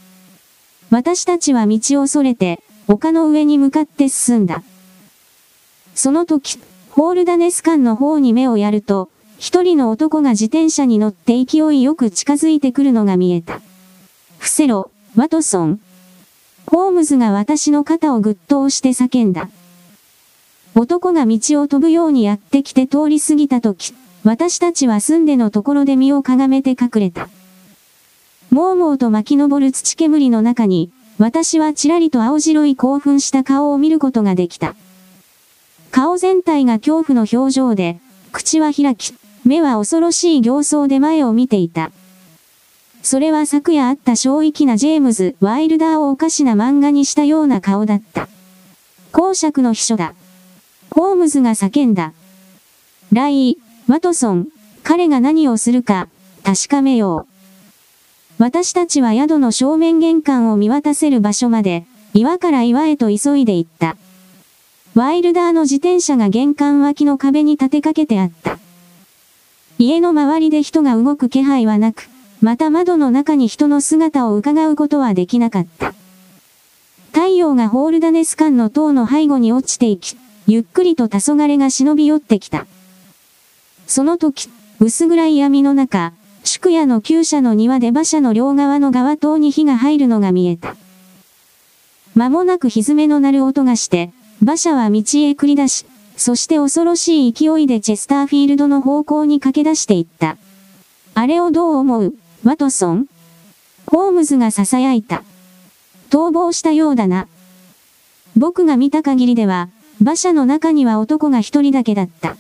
私たちは道をそれて、丘の上に向かって進んだ。その時、ホールダネス間の方に目をやると、一人の男が自転車に乗って勢いよく近づいてくるのが見えた。伏せろ、ワトソン。ホームズが私の肩をぐっと押して叫んだ。男が道を飛ぶようにやってきて通り過ぎた時、私たちは住んでのところで身をかがめて隠れた。もうもうと巻き上る土煙の中に、私はちらりと青白い興奮した顔を見ることができた。顔全体が恐怖の表情で、口は開き、目は恐ろしい形相で前を見ていた。それは昨夜あった正域なジェームズ・ワイルダーをおかしな漫画にしたような顔だった。公爵の秘書だ。ホームズが叫んだ。ライ・ワトソン、彼が何をするか、確かめよう。私たちは宿の正面玄関を見渡せる場所まで、岩から岩へと急いで行った。ワイルダーの自転車が玄関脇の壁に立てかけてあった。家の周りで人が動く気配はなく、また窓の中に人の姿を伺うことはできなかった。太陽がホールダネス間の塔の背後に落ちていき、ゆっくりと黄昏が忍び寄ってきた。その時、薄暗い闇の中、宿屋の厩舎の庭で馬車の両側の側塔に火が入るのが見えた。間もなく歪めの鳴る音がして、馬車は道へ繰り出し、そして恐ろしい勢いでチェスターフィールドの方向に駆け出していった。あれをどう思う、ワトソンホームズが囁いた。逃亡したようだな。僕が見た限りでは、馬車の中には男が一人だけだった。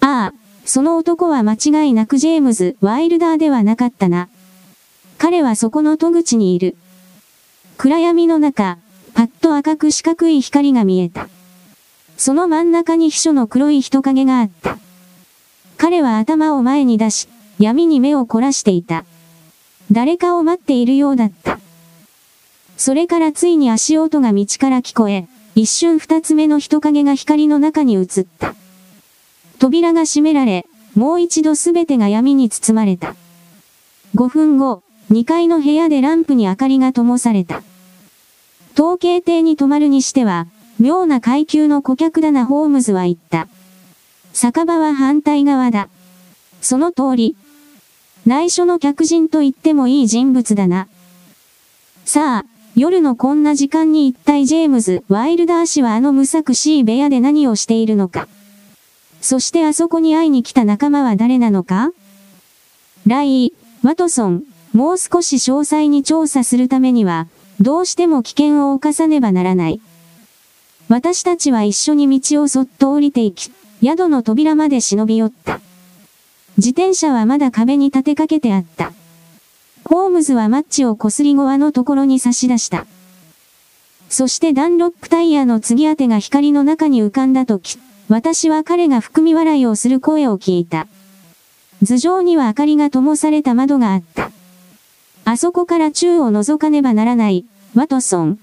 ああ、その男は間違いなくジェームズ・ワイルダーではなかったな。彼はそこの戸口にいる。暗闇の中、パッと赤く四角い光が見えた。その真ん中に秘書の黒い人影があった。彼は頭を前に出し、闇に目を凝らしていた。誰かを待っているようだった。それからついに足音が道から聞こえ、一瞬二つ目の人影が光の中に映った。扉が閉められ、もう一度すべてが闇に包まれた。5分後、2階の部屋でランプに明かりが灯された。統計艇に泊まるにしては、妙な階級の顧客だなホームズは言った。酒場は反対側だ。その通り。内緒の客人と言ってもいい人物だな。さあ、夜のこんな時間に一体ジェームズ・ワイルダー氏はあの無作しい部屋で何をしているのか。そしてあそこに会いに来た仲間は誰なのか？ライー、ワトソン、もう少し詳細に調査するためには、どうしても危険を冒さねばならない。私たちは一緒に道をそっと降りていき、宿の扉まで忍び寄った。自転車はまだ壁に立てかけてあった。ホームズはマッチをこすり側のところに差し出した。そしてダンロップタイヤの継ぎ当てが光の中に浮かんだとき、私は彼が含み笑いをする声を聞いた。頭上には明かりが灯された窓があった。あそこから宙を覗かねばならない。ワトソン。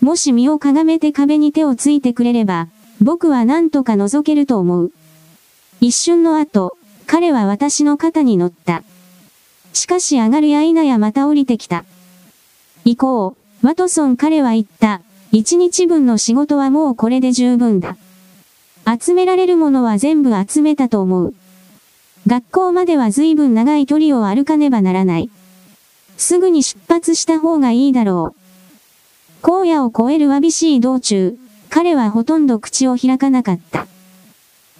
もし身をかがめて壁に手をついてくれれば、僕は何とか覗けると思う。一瞬の後、彼は私の肩に乗った。しかし上がるや否やまた降りてきた。行こう、ワトソン彼は言った。一日分の仕事はもうこれで十分だ。集められるものは全部集めたと思う。学校までは随分長い距離を歩かねばならない。すぐに出発した方がいいだろう。荒野を越えるわびしい道中、彼はほとんど口を開かなかった。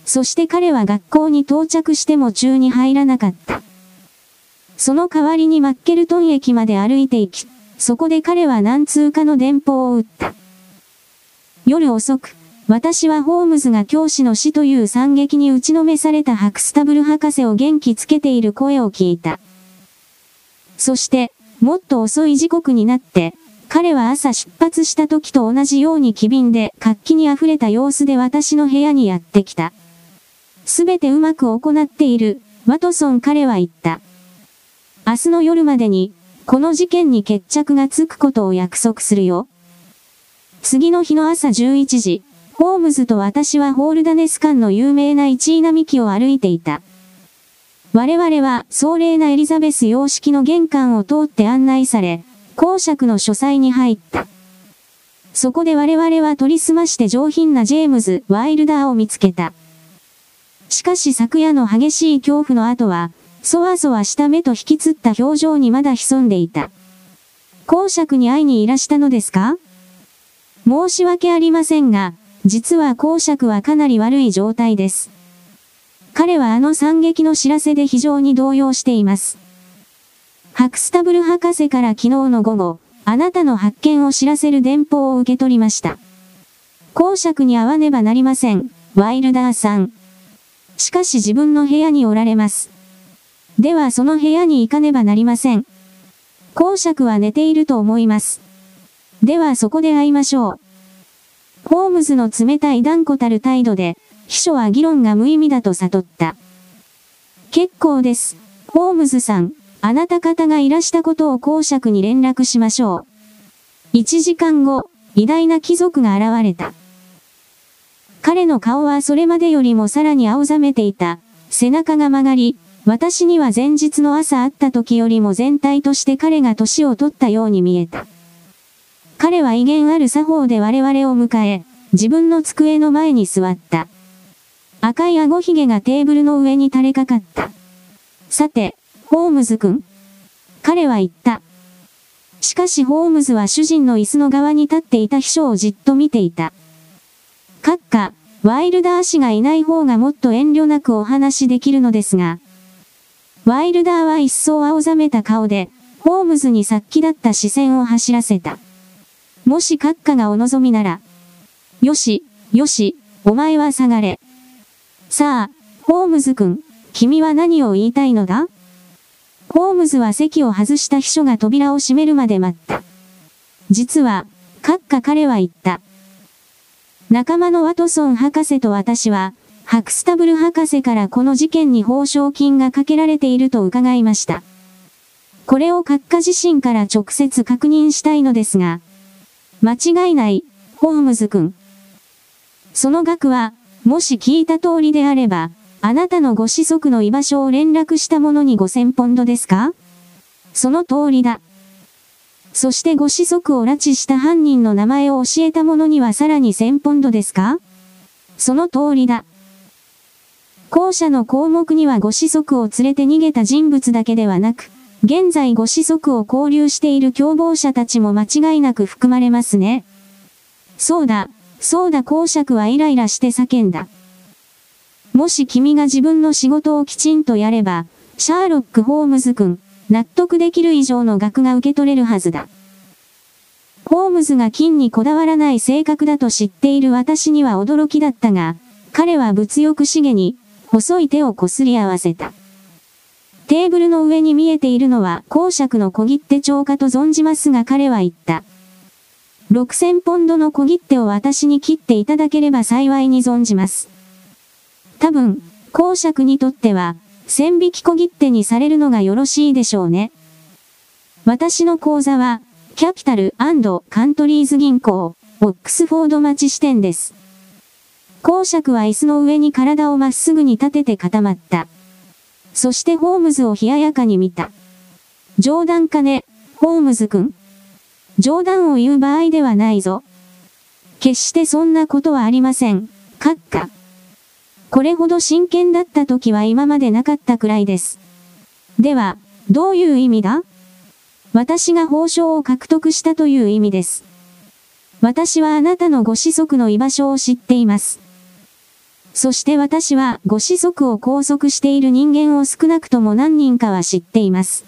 そして彼は学校に到着しても中に入らなかった。その代わりにマッケルトン駅まで歩いて行き、そこで彼は何通かの電報を打った。夜遅く、私はホームズが教師の死という惨劇に打ちのめされたハクスタブル博士を元気つけている声を聞いた。そして、もっと遅い時刻になって、彼は朝出発した時と同じように機敏で活気に溢れた様子で私の部屋にやってきた。すべてうまく行っている、ワトソン彼は言った。明日の夜までに、この事件に決着がつくことを約束するよ。次の日の朝11時、ホームズと私はホールダネス間の有名な一位並木を歩いていた。我々は壮麗なエリザベス様式の玄関を通って案内され、公爵の書斎に入った。そこで我々は取り澄まして上品なジェームズ・ワイルダーを見つけた。しかし昨夜の激しい恐怖の後は、そわそわした目と引きつった表情にまだ潜んでいた。公爵に会いにいらしたのですか？申し訳ありませんが、実は公爵はかなり悪い状態です。彼はあの惨劇の知らせで非常に動揺しています。ハクスタブル博士から昨日の午後、あなたの発見を知らせる電報を受け取りました。公爵に会わねばなりません、ワイルダーさん。しかし自分の部屋におられます。ではその部屋に行かねばなりません。公爵は寝ていると思います。ではそこで会いましょう。ホームズの冷たい断固たる態度で、秘書は議論が無意味だと悟った。結構です。ホームズさん、あなた方がいらしたことを公爵に連絡しましょう。一時間後、偉大な貴族が現れた。彼の顔はそれまでよりもさらに青ざめていた。背中が曲がり、私には前日の朝会った時よりも全体として彼が年を取ったように見えた。彼は威厳ある作法で我々を迎え、自分の机の前に座った。赤い顎ひげがテーブルの上に垂れかかった。さて、ホームズ君。彼は言った。しかしホームズは主人の椅子の側に立っていた秘書をじっと見ていた。閣下、ワイルダー氏がいない方がもっと遠慮なくお話しできるのですが、ワイルダーは一層青ざめた顔で、ホームズに殺気だった視線を走らせた。もし閣下がお望みなら、よし、よし、お前は下がれ。さあ、ホームズ君、君は何を言いたいのだ？ホームズは席を外した秘書が扉を閉めるまで待った。実は、閣下彼は言った。仲間のワトソン博士と私は、ハクスタブル博士からこの事件に報奨金がかけられていると伺いました。これを閣下自身から直接確認したいのですが、間違いない、ホームズ君。その額は、もし聞いた通りであれば、あなたのご子息の居場所を連絡した者に5000ポンドですか？その通りだ。そしてご子息を拉致した犯人の名前を教えた者にはさらに1000ポンドですか？その通りだ。後者の項目にはご子息を連れて逃げた人物だけではなく、現在ご子息を交流している共謀者たちも間違いなく含まれますね。そうだ、そうだ公爵はイライラして叫んだ。もし君が自分の仕事をきちんとやれば、シャーロック・ホームズ君、納得できる以上の額が受け取れるはずだ。ホームズが金にこだわらない性格だと知っている私には驚きだったが、彼は物欲しげに、細い手をこすり合わせた。テーブルの上に見えているのは公爵の小切手帳かと存じますが彼は言った。6000ポンドの小切手を私に切っていただければ幸いに存じます。多分、公爵にとっては、千匹小切手にされるのがよろしいでしょうね。私の口座は、キャピタルカントリーズ銀行、オックスフォード町支店です。公爵は椅子の上に体をまっすぐに立てて固まった。そしてホームズを冷ややかに見た。冗談かね、ホームズ君。冗談を言う場合ではないぞ。決してそんなことはありません。閣下。これほど真剣だった時は今までなかったくらいです。では、どういう意味だ？私が報奨を獲得したという意味です。私はあなたのご子息の居場所を知っています。そして私はご子息を拘束している人間を少なくとも何人かは知っています。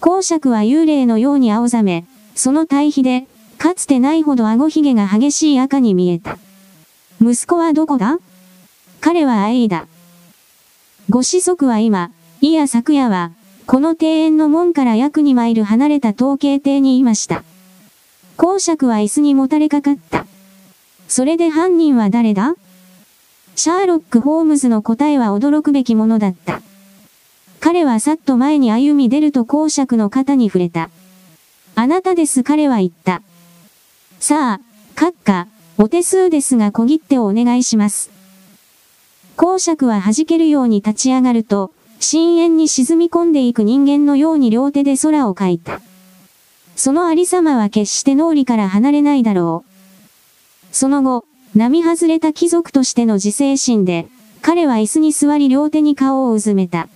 公爵は幽霊のように青ざめ、その対比で、かつてないほど顎ひげが激しい赤に見えた。息子はどこだ？彼は愛だ。ご子息は今、いや昨夜は、この庭園の門から約2マイル離れた統計邸にいました。公爵は椅子にもたれかかった。それで犯人は誰だ？シャーロック・ホームズの答えは驚くべきものだった。彼はさっと前に歩み出ると公爵の肩に触れた。あなたです彼は言った。さあ、閣下、お手数ですが小切手をお願いします。公爵は弾けるように立ち上がると、深淵に沈み込んでいく人間のように両手で空を描いた。そのありさまは決して脳裏から離れないだろう。その後、並外れた貴族としての自制心で、彼は椅子に座り両手に顔をうずめた。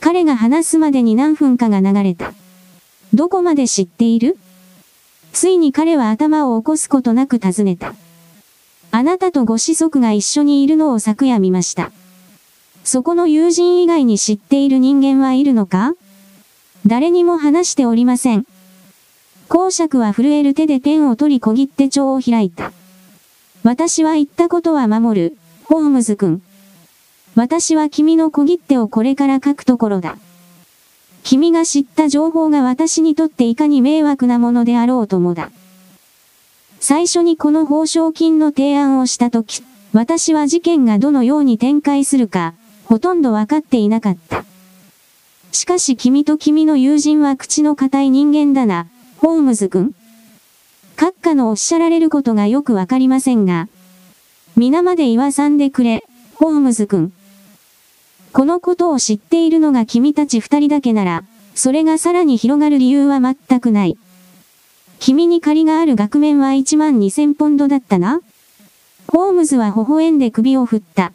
彼が話すまでに何分かが流れた。どこまで知っている？ついに彼は頭を起こすことなく尋ねた。あなたとご子息が一緒にいるのを昨夜見ました。そこの友人以外に知っている人間はいるのか？誰にも話しておりません。公爵は震える手でペンを取り小切手帳を開いた。私は言ったことは守る、ホームズ君。私は君の小切手をこれから書くところだ。君が知った情報が私にとっていかに迷惑なものであろうともだ。最初にこの報奨金の提案をしたとき、私は事件がどのように展開するか、ほとんどわかっていなかった。しかし君と君の友人は口の固い人間だな、ホームズ君。閣下のおっしゃられることがよくわかりませんが、皆まで言わさんでくれ、ホームズ君。このことを知っているのが君たち二人だけなら、それがさらに広がる理由は全くない。君に借りがある額面は1万2000ポンドだったなホームズは微笑んで首を振った。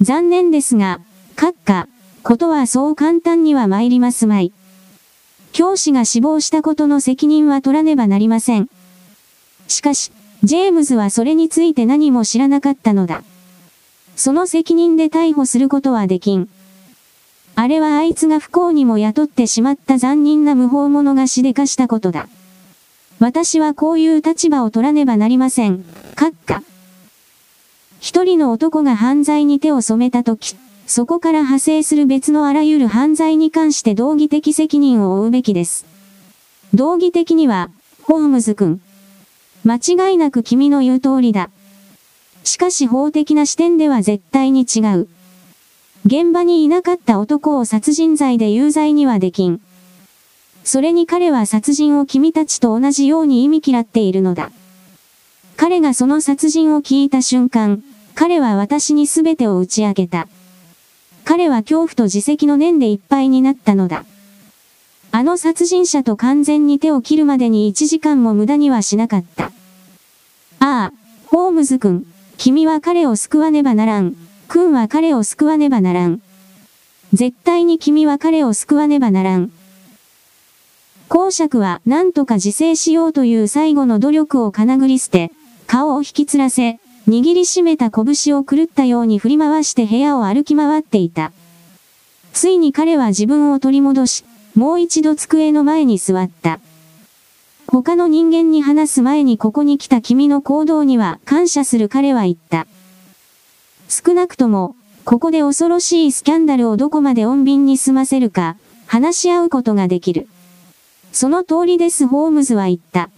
残念ですが、閣下、ことはそう簡単には参りますまい。教師が死亡したことの責任は取らねばなりません。しかし、ジェームズはそれについて何も知らなかったのだ。その責任で逮捕することはできん。あれはあいつが不幸にも雇ってしまった残忍な無法者がしでかしたことだ。私はこういう立場を取らねばなりません。閣下。一人の男が犯罪に手を染めたとき、そこから派生する別のあらゆる犯罪に関して道義的責任を負うべきです。道義的には、ホームズ君。間違いなく君の言う通りだ。しかし法的な視点では絶対に違う。現場にいなかった男を殺人罪で有罪にはできん。それに彼は殺人を君たちと同じように意味嫌っているのだ。彼がその殺人を聞いた瞬間、彼は私に全てを打ち明けた。彼は恐怖と自責の念でいっぱいになったのだ。あの殺人者と完全に手を切るまでに1時間も無駄にはしなかった。ああ、ホームズ君、君は彼を救わねばならん。君は彼を救わねばならん。絶対に君は彼を救わねばならん。公爵は何とか自制しようという最後の努力をかなぐり捨て、顔を引きつらせ、握りしめた拳を狂ったように振り回して部屋を歩き回っていた。ついに彼は自分を取り戻し、もう一度机の前に座った。他の人間に話す前にここに来た君の行動には感謝する彼は言った。少なくとも、ここで恐ろしいスキャンダルをどこまで穏便に済ませるか、話し合うことができる。その通りです、ホームズは言った。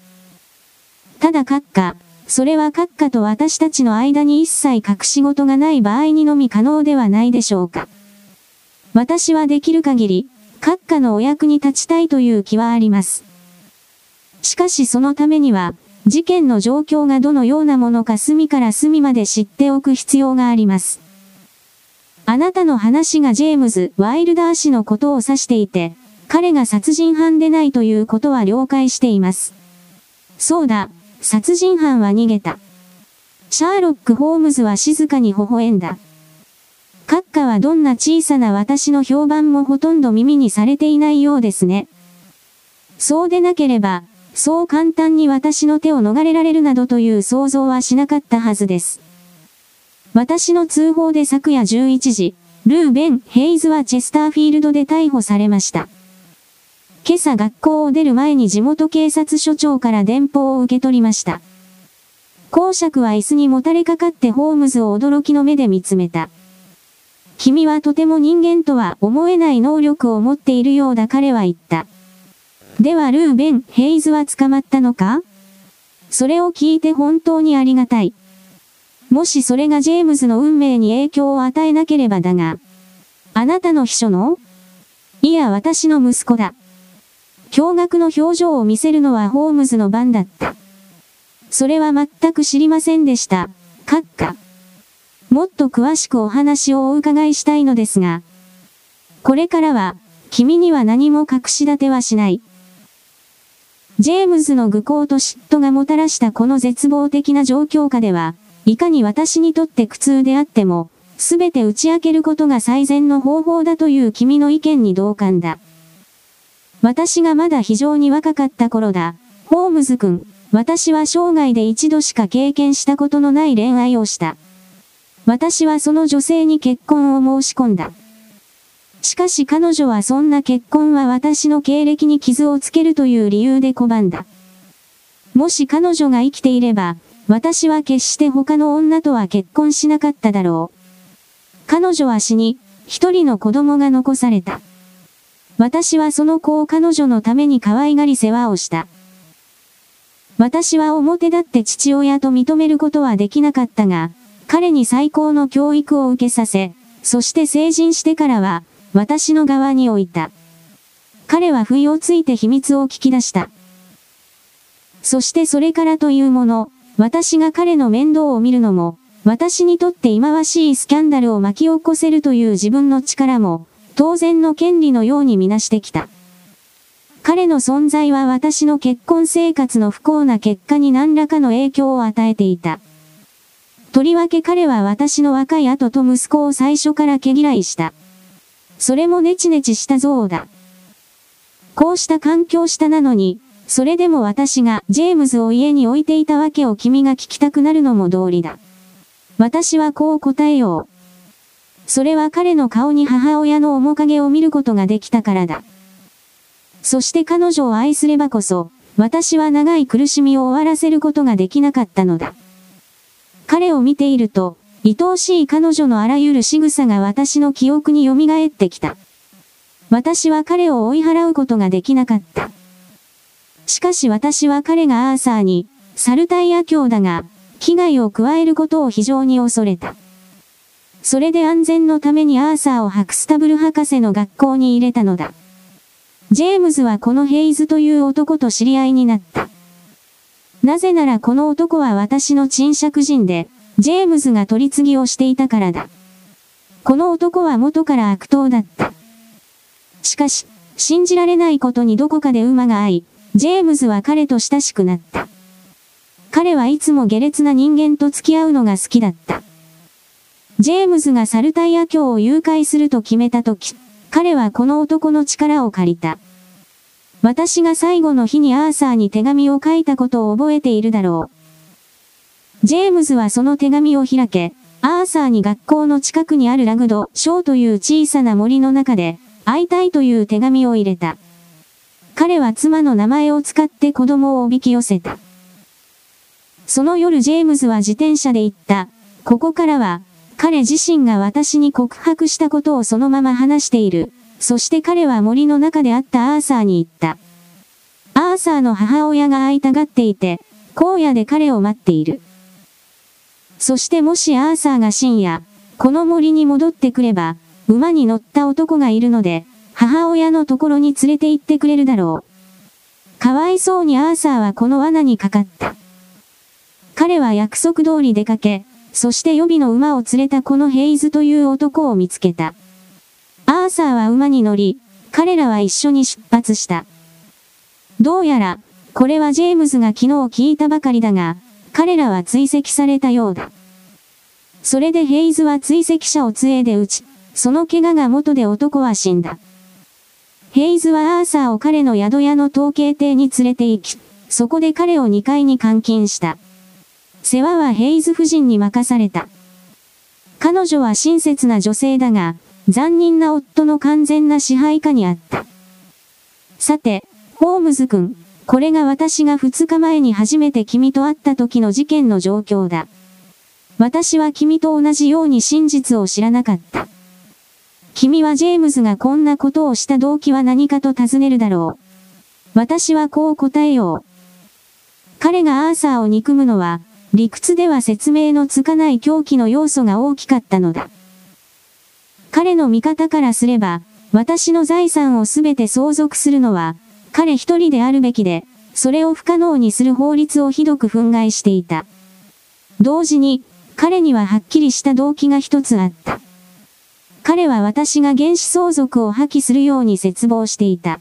ただ閣下、それは閣下と私たちの間に一切隠し事がない場合にのみ可能ではないでしょうか。私はできる限り、閣下のお役に立ちたいという気はあります。しかしそのためには、事件の状況がどのようなものか隅から隅まで知っておく必要があります。あなたの話がジェームズ・ワイルダー氏のことを指していて、彼が殺人犯でないということは了解しています。そうだ、殺人犯は逃げた。シャーロック・ホームズは静かに微笑んだ。閣下はどんな小さな私の評判もほとんど耳にされていないようですね。そうでなければ、そう簡単に私の手を逃れられるなどという想像はしなかったはずです。私の通報で昨夜11時、ルーベン・ヘイズはチェスターフィールドで逮捕されました。今朝学校を出る前に地元警察署長から電報を受け取りました。公爵は椅子にもたれかかってホームズを驚きの目で見つめた。君はとても人間とは思えない能力を持っているようだ彼は言った。ではルーベン・ヘイズは捕まったのか？それを聞いて本当にありがたい。もしそれがジェームズの運命に影響を与えなければだが。あなたの秘書の？いや私の息子だ。驚愕の表情を見せるのはホームズの番だった。それは全く知りませんでした。閣下。もっと詳しくお話をお伺いしたいのですが。これからは、君には何も隠し立てはしない。ジェームズの愚行と嫉妬がもたらしたこの絶望的な状況下では、いかに私にとって苦痛であっても、すべて打ち明けることが最善の方法だという君の意見に同感だ。私がまだ非常に若かった頃だ。ホームズ君、私は生涯で一度しか経験したことのない恋愛をした。私はその女性に結婚を申し込んだ。しかし彼女はそんな結婚は私の経歴に傷をつけるという理由で拒んだ。もし彼女が生きていれば、私は決して他の女とは結婚しなかっただろう。彼女は死に、一人の子供が残された。私はその子を彼女のために可愛がり世話をした。私は表立って父親と認めることはできなかったが、彼に最高の教育を受けさせ、そして成人してからは、私の側に置いた。彼は不意をついて秘密を聞き出した。そしてそれからというもの、私が彼の面倒を見るのも、私にとって忌まわしいスキャンダルを巻き起こせるという自分の力も、当然の権利のようにみなしてきた。彼の存在は私の結婚生活の不幸な結果に何らかの影響を与えていた。とりわけ彼は私の若い後と息子を最初から毛嫌いした。それもネチネチした像だ。こうした環境下なのに、それでも私がジェームズを家に置いていたわけを君が聞きたくなるのも道理だ。私はこう答えよう。それは彼の顔に母親の面影を見ることができたからだ。そして彼女を愛すればこそ、私は長い苦しみを終わらせることができなかったのだ。彼を見ていると、愛おしい彼女のあらゆる仕草が私の記憶に蘇ってきた。私は彼を追い払うことができなかった。しかし私は彼がアーサーに、サルタイア教だが、危害を加えることを非常に恐れた。それで安全のためにアーサーをハクスタブル博士の学校に入れたのだ。ジェームズはこのヘイズという男と知り合いになった。なぜならこの男は私の沈借人で、ジェームズが取り次ぎをしていたからだ。この男は元から悪党だった。しかし、信じられないことにどこかで馬が合い、ジェームズは彼と親しくなった。彼はいつも下劣な人間と付き合うのが好きだった。ジェームズがサルタイア教を誘拐すると決めたとき、彼はこの男の力を借りた。私が最後の日にアーサーに手紙を書いたことを覚えているだろう。ジェームズはその手紙を開け、アーサーに学校の近くにあるラグド、ショーという小さな森の中で、会いたいという手紙を入れた。彼は妻の名前を使って子供をおびき寄せた。その夜ジェームズは自転車で行った。ここからは、彼自身が私に告白したことをそのまま話している。そして彼は森の中で会ったアーサーに言った。アーサーの母親が会いたがっていて、荒野で彼を待っている。そしてもしアーサーが深夜、この森に戻ってくれば、馬に乗った男がいるので、母親のところに連れて行ってくれるだろう。かわいそうにアーサーはこの罠にかかった。彼は約束通り出かけ、そして予備の馬を連れたこのヘイズという男を見つけた。アーサーは馬に乗り、彼らは一緒に出発した。どうやら、これはジェームズが昨日聞いたばかりだが、彼らは追跡されたようだ。それでヘイズは追跡者を杖で撃ち、その怪我が元で男は死んだ。ヘイズはアーサーを彼の宿屋の統計艇に連れて行き、そこで彼を2階に監禁した。世話はヘイズ夫人に任された。彼女は親切な女性だが、残忍な夫の完全な支配下にあった。さて、ホームズ君、これが私が2日前に初めて君と会った時の事件の状況だ。私は君と同じように真実を知らなかった。君はジェームズがこんなことをした動機は何かと尋ねるだろう。私はこう答えよう。彼がアーサーを憎むのは、理屈では説明のつかない狂気の要素が大きかったのだ。彼の見方からすれば、私の財産をすべて相続するのは、彼一人であるべきで、それを不可能にする法律をひどく憤慨していた。同時に、彼にははっきりした動機が一つあった。彼は私が原始相続を破棄するように絶望していた。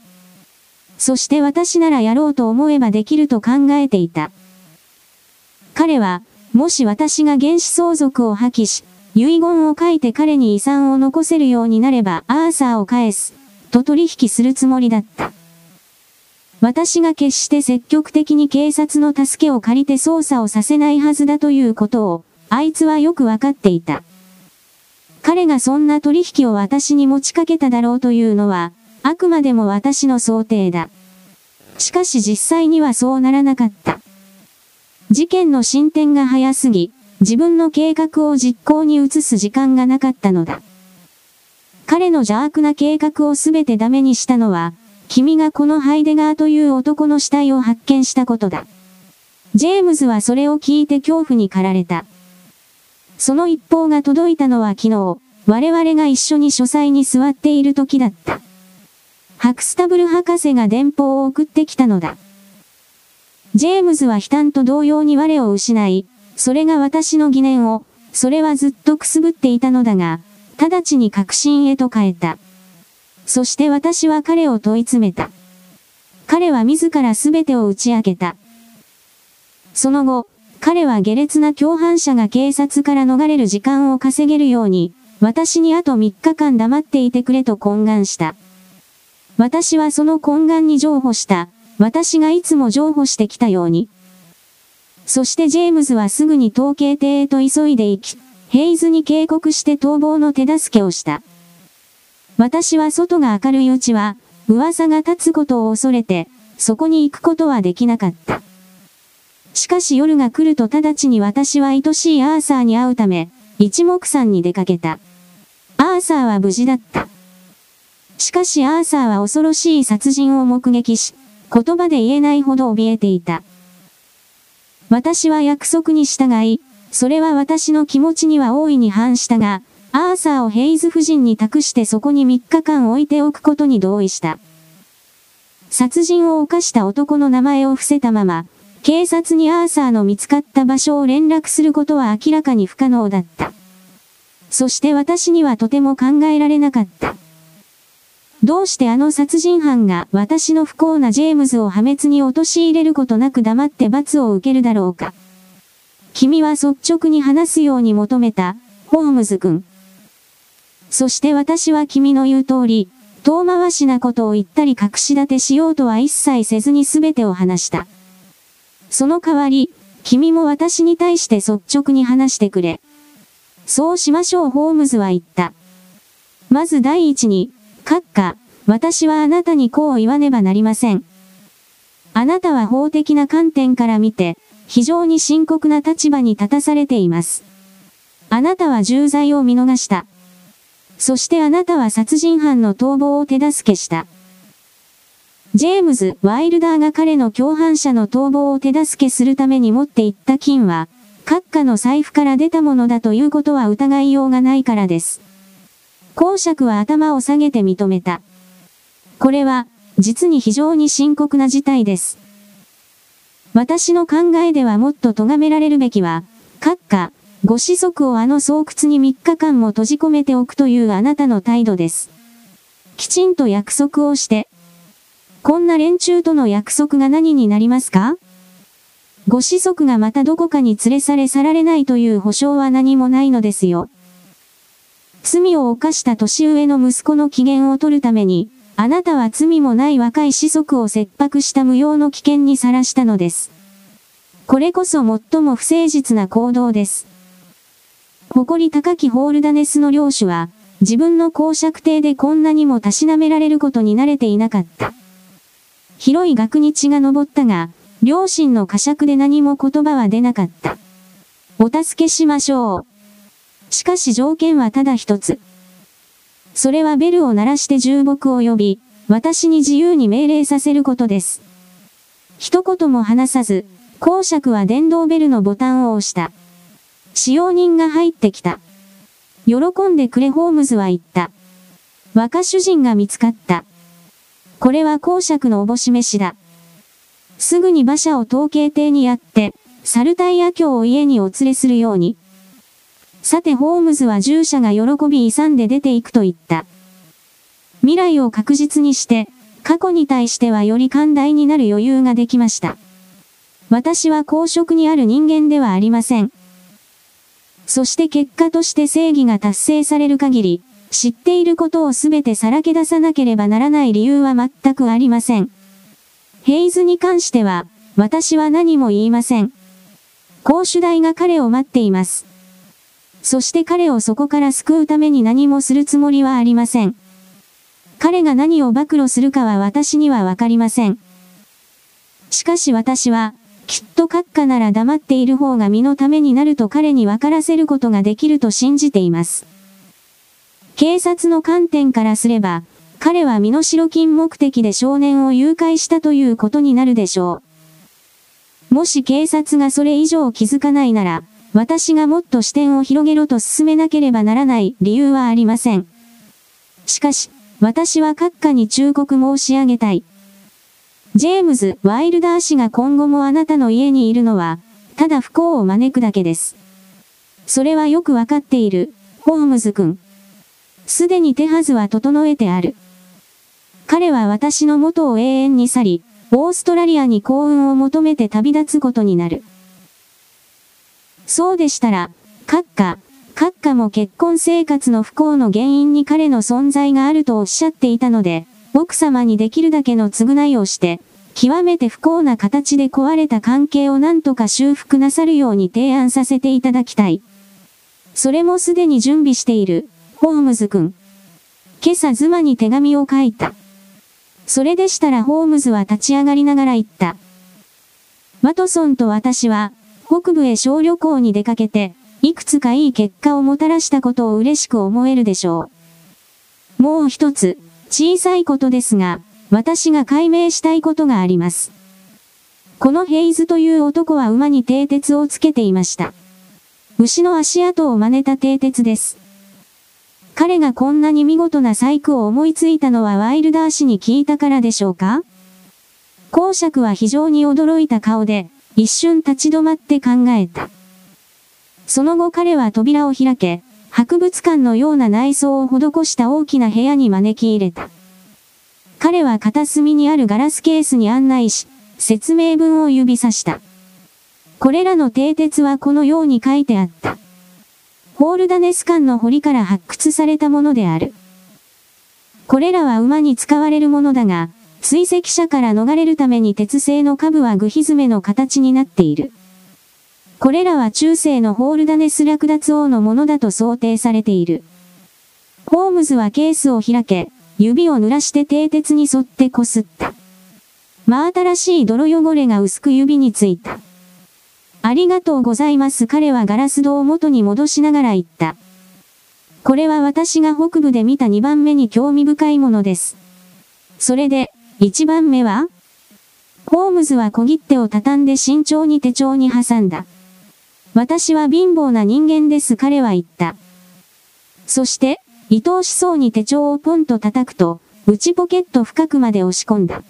そして私ならやろうと思えばできると考えていた。彼は、もし私が原始相続を破棄し、遺言を書いて彼に遺産を残せるようになればアーサーを返す、と取引するつもりだった。私が決して積極的に警察の助けを借りて捜査をさせないはずだということを、あいつはよくわかっていた。彼がそんな取引を私に持ちかけただろうというのは、あくまでも私の想定だ。しかし実際にはそうならなかった。事件の進展が早すぎ、自分の計画を実行に移す時間がなかったのだ。彼の邪悪な計画をすべてダメにしたのは、君がこのハイデガーという男の死体を発見したことだ。ジェームズはそれを聞いて恐怖に駆られた。その一報が届いたのは昨日、我々が一緒に書斎に座っている時だった。ハクスタブル博士が電報を送ってきたのだ。ジェームズは悲嘆と同様に我を失い、それが私の疑念を、それはずっとくすぶっていたのだが、直ちに確信へと変えた。そして私は彼を問い詰めた。彼は自ら全てを打ち明けた。その後、彼は下劣な共犯者が警察から逃れる時間を稼げるように、私にあと3日間黙っていてくれと懇願した。私はその懇願に譲歩した。私がいつも譲歩してきたように。そしてジェームズはすぐに統計艇へと急いで行き、ヘイズに警告して逃亡の手助けをした。私は外が明るいうちは、噂が立つことを恐れて、そこに行くことはできなかった。しかし夜が来ると直ちに私は愛しいアーサーに会うため、一目散に出かけた。アーサーは無事だった。しかしアーサーは恐ろしい殺人を目撃し、言葉で言えないほど怯えていた。私は約束に従い、それは私の気持ちには大いに反したが、アーサーをヘイズ夫人に託してそこに3日間置いておくことに同意した。殺人を犯した男の名前を伏せたまま、警察にアーサーの見つかった場所を連絡することは明らかに不可能だった。そして私にはとても考えられなかった。どうしてあの殺人犯が私の不幸なジェームズを破滅に陥れることなく黙って罰を受けるだろうか。君は率直に話すように求めた、ホームズ君。そして私は君の言う通り、遠回しなことを言ったり隠し立てしようとは一切せずに全てを話した。その代わり、君も私に対して率直に話してくれ。そうしましょうホームズは言った。まず第一に、閣下、私はあなたにこう言わねばなりません。あなたは法的な観点から見て、非常に深刻な立場に立たされています。あなたは重罪を見逃した。そしてあなたは殺人犯の逃亡を手助けした。ジェームズ・ワイルダーが彼の共犯者の逃亡を手助けするために持っていった金は、閣下の財布から出たものだということは疑いようがないからです。公爵は頭を下げて認めた。これは、実に非常に深刻な事態です。私の考えではもっと咎められるべきは、閣下、ご子息をあの巣窟に3日間も閉じ込めておくというあなたの態度です。きちんと約束をして。こんな連中との約束が何になりますか？ご子息がまたどこかに連れ去れ去られないという保証は何もないのですよ。罪を犯した年上の息子の機嫌を取るために、あなたは罪もない若い子息を切迫した無用の危険にさらしたのです。これこそ最も不誠実な行動です。誇り高きホールダネスの領主は、自分の公爵邸でこんなにもたしなめられることに慣れていなかった。広い額に血が昇ったが、両親の呵責で何も言葉は出なかった。お助けしましょう。しかし条件はただ一つ。それはベルを鳴らして重木を呼び、私に自由に命令させることです。一言も話さず、公爵は電動ベルのボタンを押した。使用人が入ってきた。喜んでくれホームズは言った。若主人が見つかった。これは公爵のおぼし飯だ。すぐに馬車を統計艇にやって、サルタイヤ卿を家にお連れするように。さてホームズは従者が喜び勇んで出ていくと言った。未来を確実にして、過去に対してはより寛大になる余裕ができました。私は公職にある人間ではありません。そして結果として正義が達成される限り、知っていることをすべてさらけ出さなければならない理由は全くありません。ヘイズに関しては、私は何も言いません。公主大が彼を待っています。そして彼をそこから救うために何もするつもりはありません。彼が何を暴露するかは私にはわかりません。しかし私は、きっと閣下なら黙っている方が身のためになると彼に分からせることができると信じています。警察の観点からすれば、彼は身代金目的で少年を誘拐したということになるでしょう。もし警察がそれ以上気づかないなら、私がもっと視点を広げろと進めなければならない理由はありません。しかし、私は閣下に忠告申し上げたい。ジェームズ・ワイルダー氏が今後もあなたの家にいるのは、ただ不幸を招くだけです。それはよくわかっている、ホームズ君。すでに手はずは整えてある。彼は私の元を永遠に去り、オーストラリアに幸運を求めて旅立つことになる。そうでしたら、閣下、閣下も結婚生活の不幸の原因に彼の存在があるとおっしゃっていたので、奥様にできるだけの償いをして、極めて不幸な形で壊れた関係を何とか修復なさるように提案させていただきたい。それもすでに準備している、ホームズ君。今朝妻に手紙を書いた。それでしたらホームズは立ち上がりながら言った。ワトソンと私は、北部へ小旅行に出かけて、いくつかいい結果をもたらしたことを嬉しく思えるでしょう。もう一つ、小さいことですが、私が解明したいことがあります。このヘイズという男は馬に蹄鉄をつけていました。牛の足跡を真似た蹄鉄です。彼がこんなに見事な細工を思いついたのはワイルダー氏に聞いたからでしょうか？公爵は非常に驚いた顔で、一瞬立ち止まって考えた。その後彼は扉を開け、博物館のような内装を施した大きな部屋に招き入れた。彼は片隅にあるガラスケースに案内し、説明文を指さした。これらの蹄鉄はこのように書いてあった。ホールダネス館の堀から発掘されたものである。これらは馬に使われるものだが、追跡者から逃れるために鉄製の下部は具蹄の形になっている。これらは中世のホールダネス略奪王のものだと想定されている。ホームズはケースを開け、指を濡らして蹄鉄に沿ってこすった。真新しい泥汚れが薄く指についた。ありがとうございます彼はガラス戸を元に戻しながら言った。これは私が北部で見た2番目に興味深いものです。それで、1番目は？ホームズは小切手を畳んで慎重に手帳に挟んだ。私は貧乏な人間です彼は言った。そして、愛おしそうに手帳をポンと叩くと、内ポケット深くまで押し込んだ。